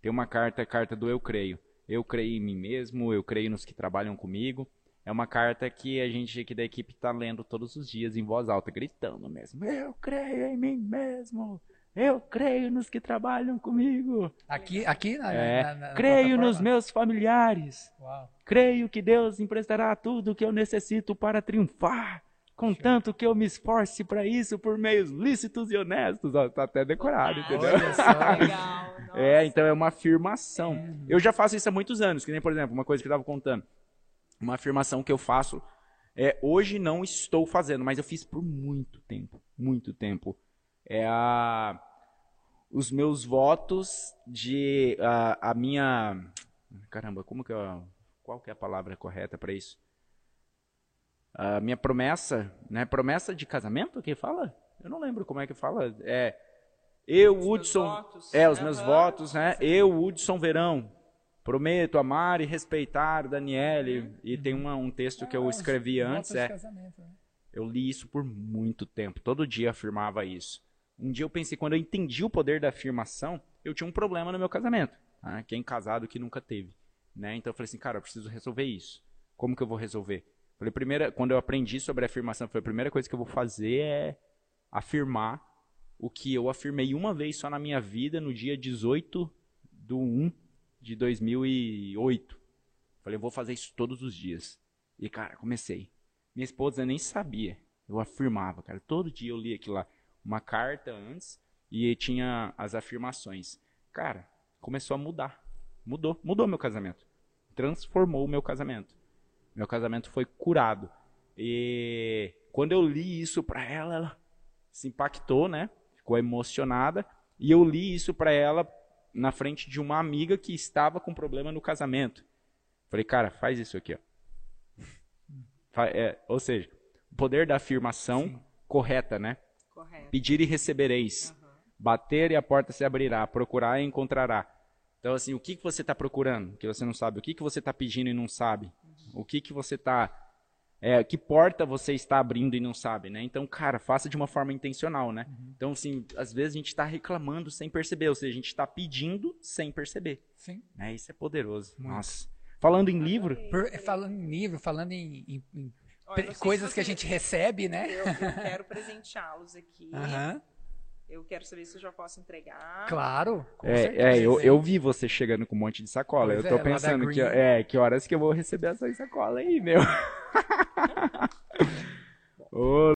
B: Tem uma carta, a carta do Eu Creio. Eu creio em mim mesmo, eu creio nos que trabalham comigo. É uma carta que a gente aqui da equipe está lendo todos os dias em voz alta, gritando mesmo. Eu creio em mim mesmo. Eu creio nos que trabalham comigo.
A: Aqui, aqui na,
B: É,
A: na- na- na
B: creio nos meus familiares.
A: Uau.
B: Creio que Deus emprestará tudo o que eu necessito para triunfar, contanto que eu me esforce para isso por meios lícitos e honestos. Ó, tá até decorado,
C: Ah,
B: entendeu?
A: Olha só.
C: Legal.
B: É, então é uma afirmação. Eu já faço isso há muitos anos, que nem, por exemplo, uma coisa que eu estava contando. Uma afirmação que eu faço, é, hoje não estou fazendo, mas eu fiz por muito tempo, muito tempo. É a, os meus votos de a, a minha, caramba, como que eu, qual que é a palavra correta para isso? A minha promessa, né? Promessa de casamento, que fala? Eu não lembro como é que fala. É eu,
C: Os
B: Hudson, é, os meus votos, né? Eu, Hudson Verão, prometo amar e respeitar Daniele. E tem uma- um texto que eu
A: Ah,
B: escrevi antes, é,
A: né?
B: eu li isso por muito tempo. Todo dia afirmava isso. Um dia eu pensei, quando eu entendi o poder da afirmação, eu tinha um problema no meu casamento. Né? Quem casado que nunca teve. Né? Então eu falei assim, cara, eu preciso resolver isso. Como que eu vou resolver? Falei, primeira, quando eu aprendi sobre a afirmação, falei, a primeira coisa que eu vou fazer é afirmar o que eu afirmei uma vez só na minha vida, no dia 18 de 1 de 2008. Falei, eu vou fazer isso todos os dias. E, cara, comecei. Minha esposa nem sabia. Eu afirmava, cara. Todo dia eu lia aquilo lá. Uma carta antes e tinha as afirmações. Cara, começou a mudar. Mudou. Mudou meu casamento. Transformou o meu casamento. Meu casamento foi curado. E quando eu li isso pra ela, ela se impactou, né? Ficou emocionada. E eu li isso pra ela na frente de uma amiga que estava com problema no casamento. Falei, cara, faz isso aqui, ó. É, ou seja, o poder da afirmação
A: Sim.
B: correta, né?
C: Correto.
B: Pedir e recebereis. Bater e a porta se abrirá. Procurar e encontrará. Então, assim, o que, que você está procurando que você não sabe? O que, que você está pedindo e não sabe? O que, que você está. É, que porta você está abrindo e não sabe, né? Então, cara, faça de uma forma intencional, né? Então, assim, às vezes a gente está reclamando sem perceber, ou seja, a gente está pedindo sem perceber.
A: Sim.
B: Né? Isso é poderoso.
A: Muito.
B: Nossa. Falando em livro,
A: Por- falando em livro, falando em, em- em
C: Olha,
A: coisas que a gente recebe, né?
C: Eu, eu quero presenteá-los aqui.
A: Aham.
C: Eu quero saber se eu já posso entregar.
A: Claro. com
B: É,
A: certeza.
B: é eu, eu vi você chegando com um monte de sacola.
A: Pois
B: eu tô
A: é,
B: pensando que, é, que horas que eu vou receber essa sacola aí, meu. Ô,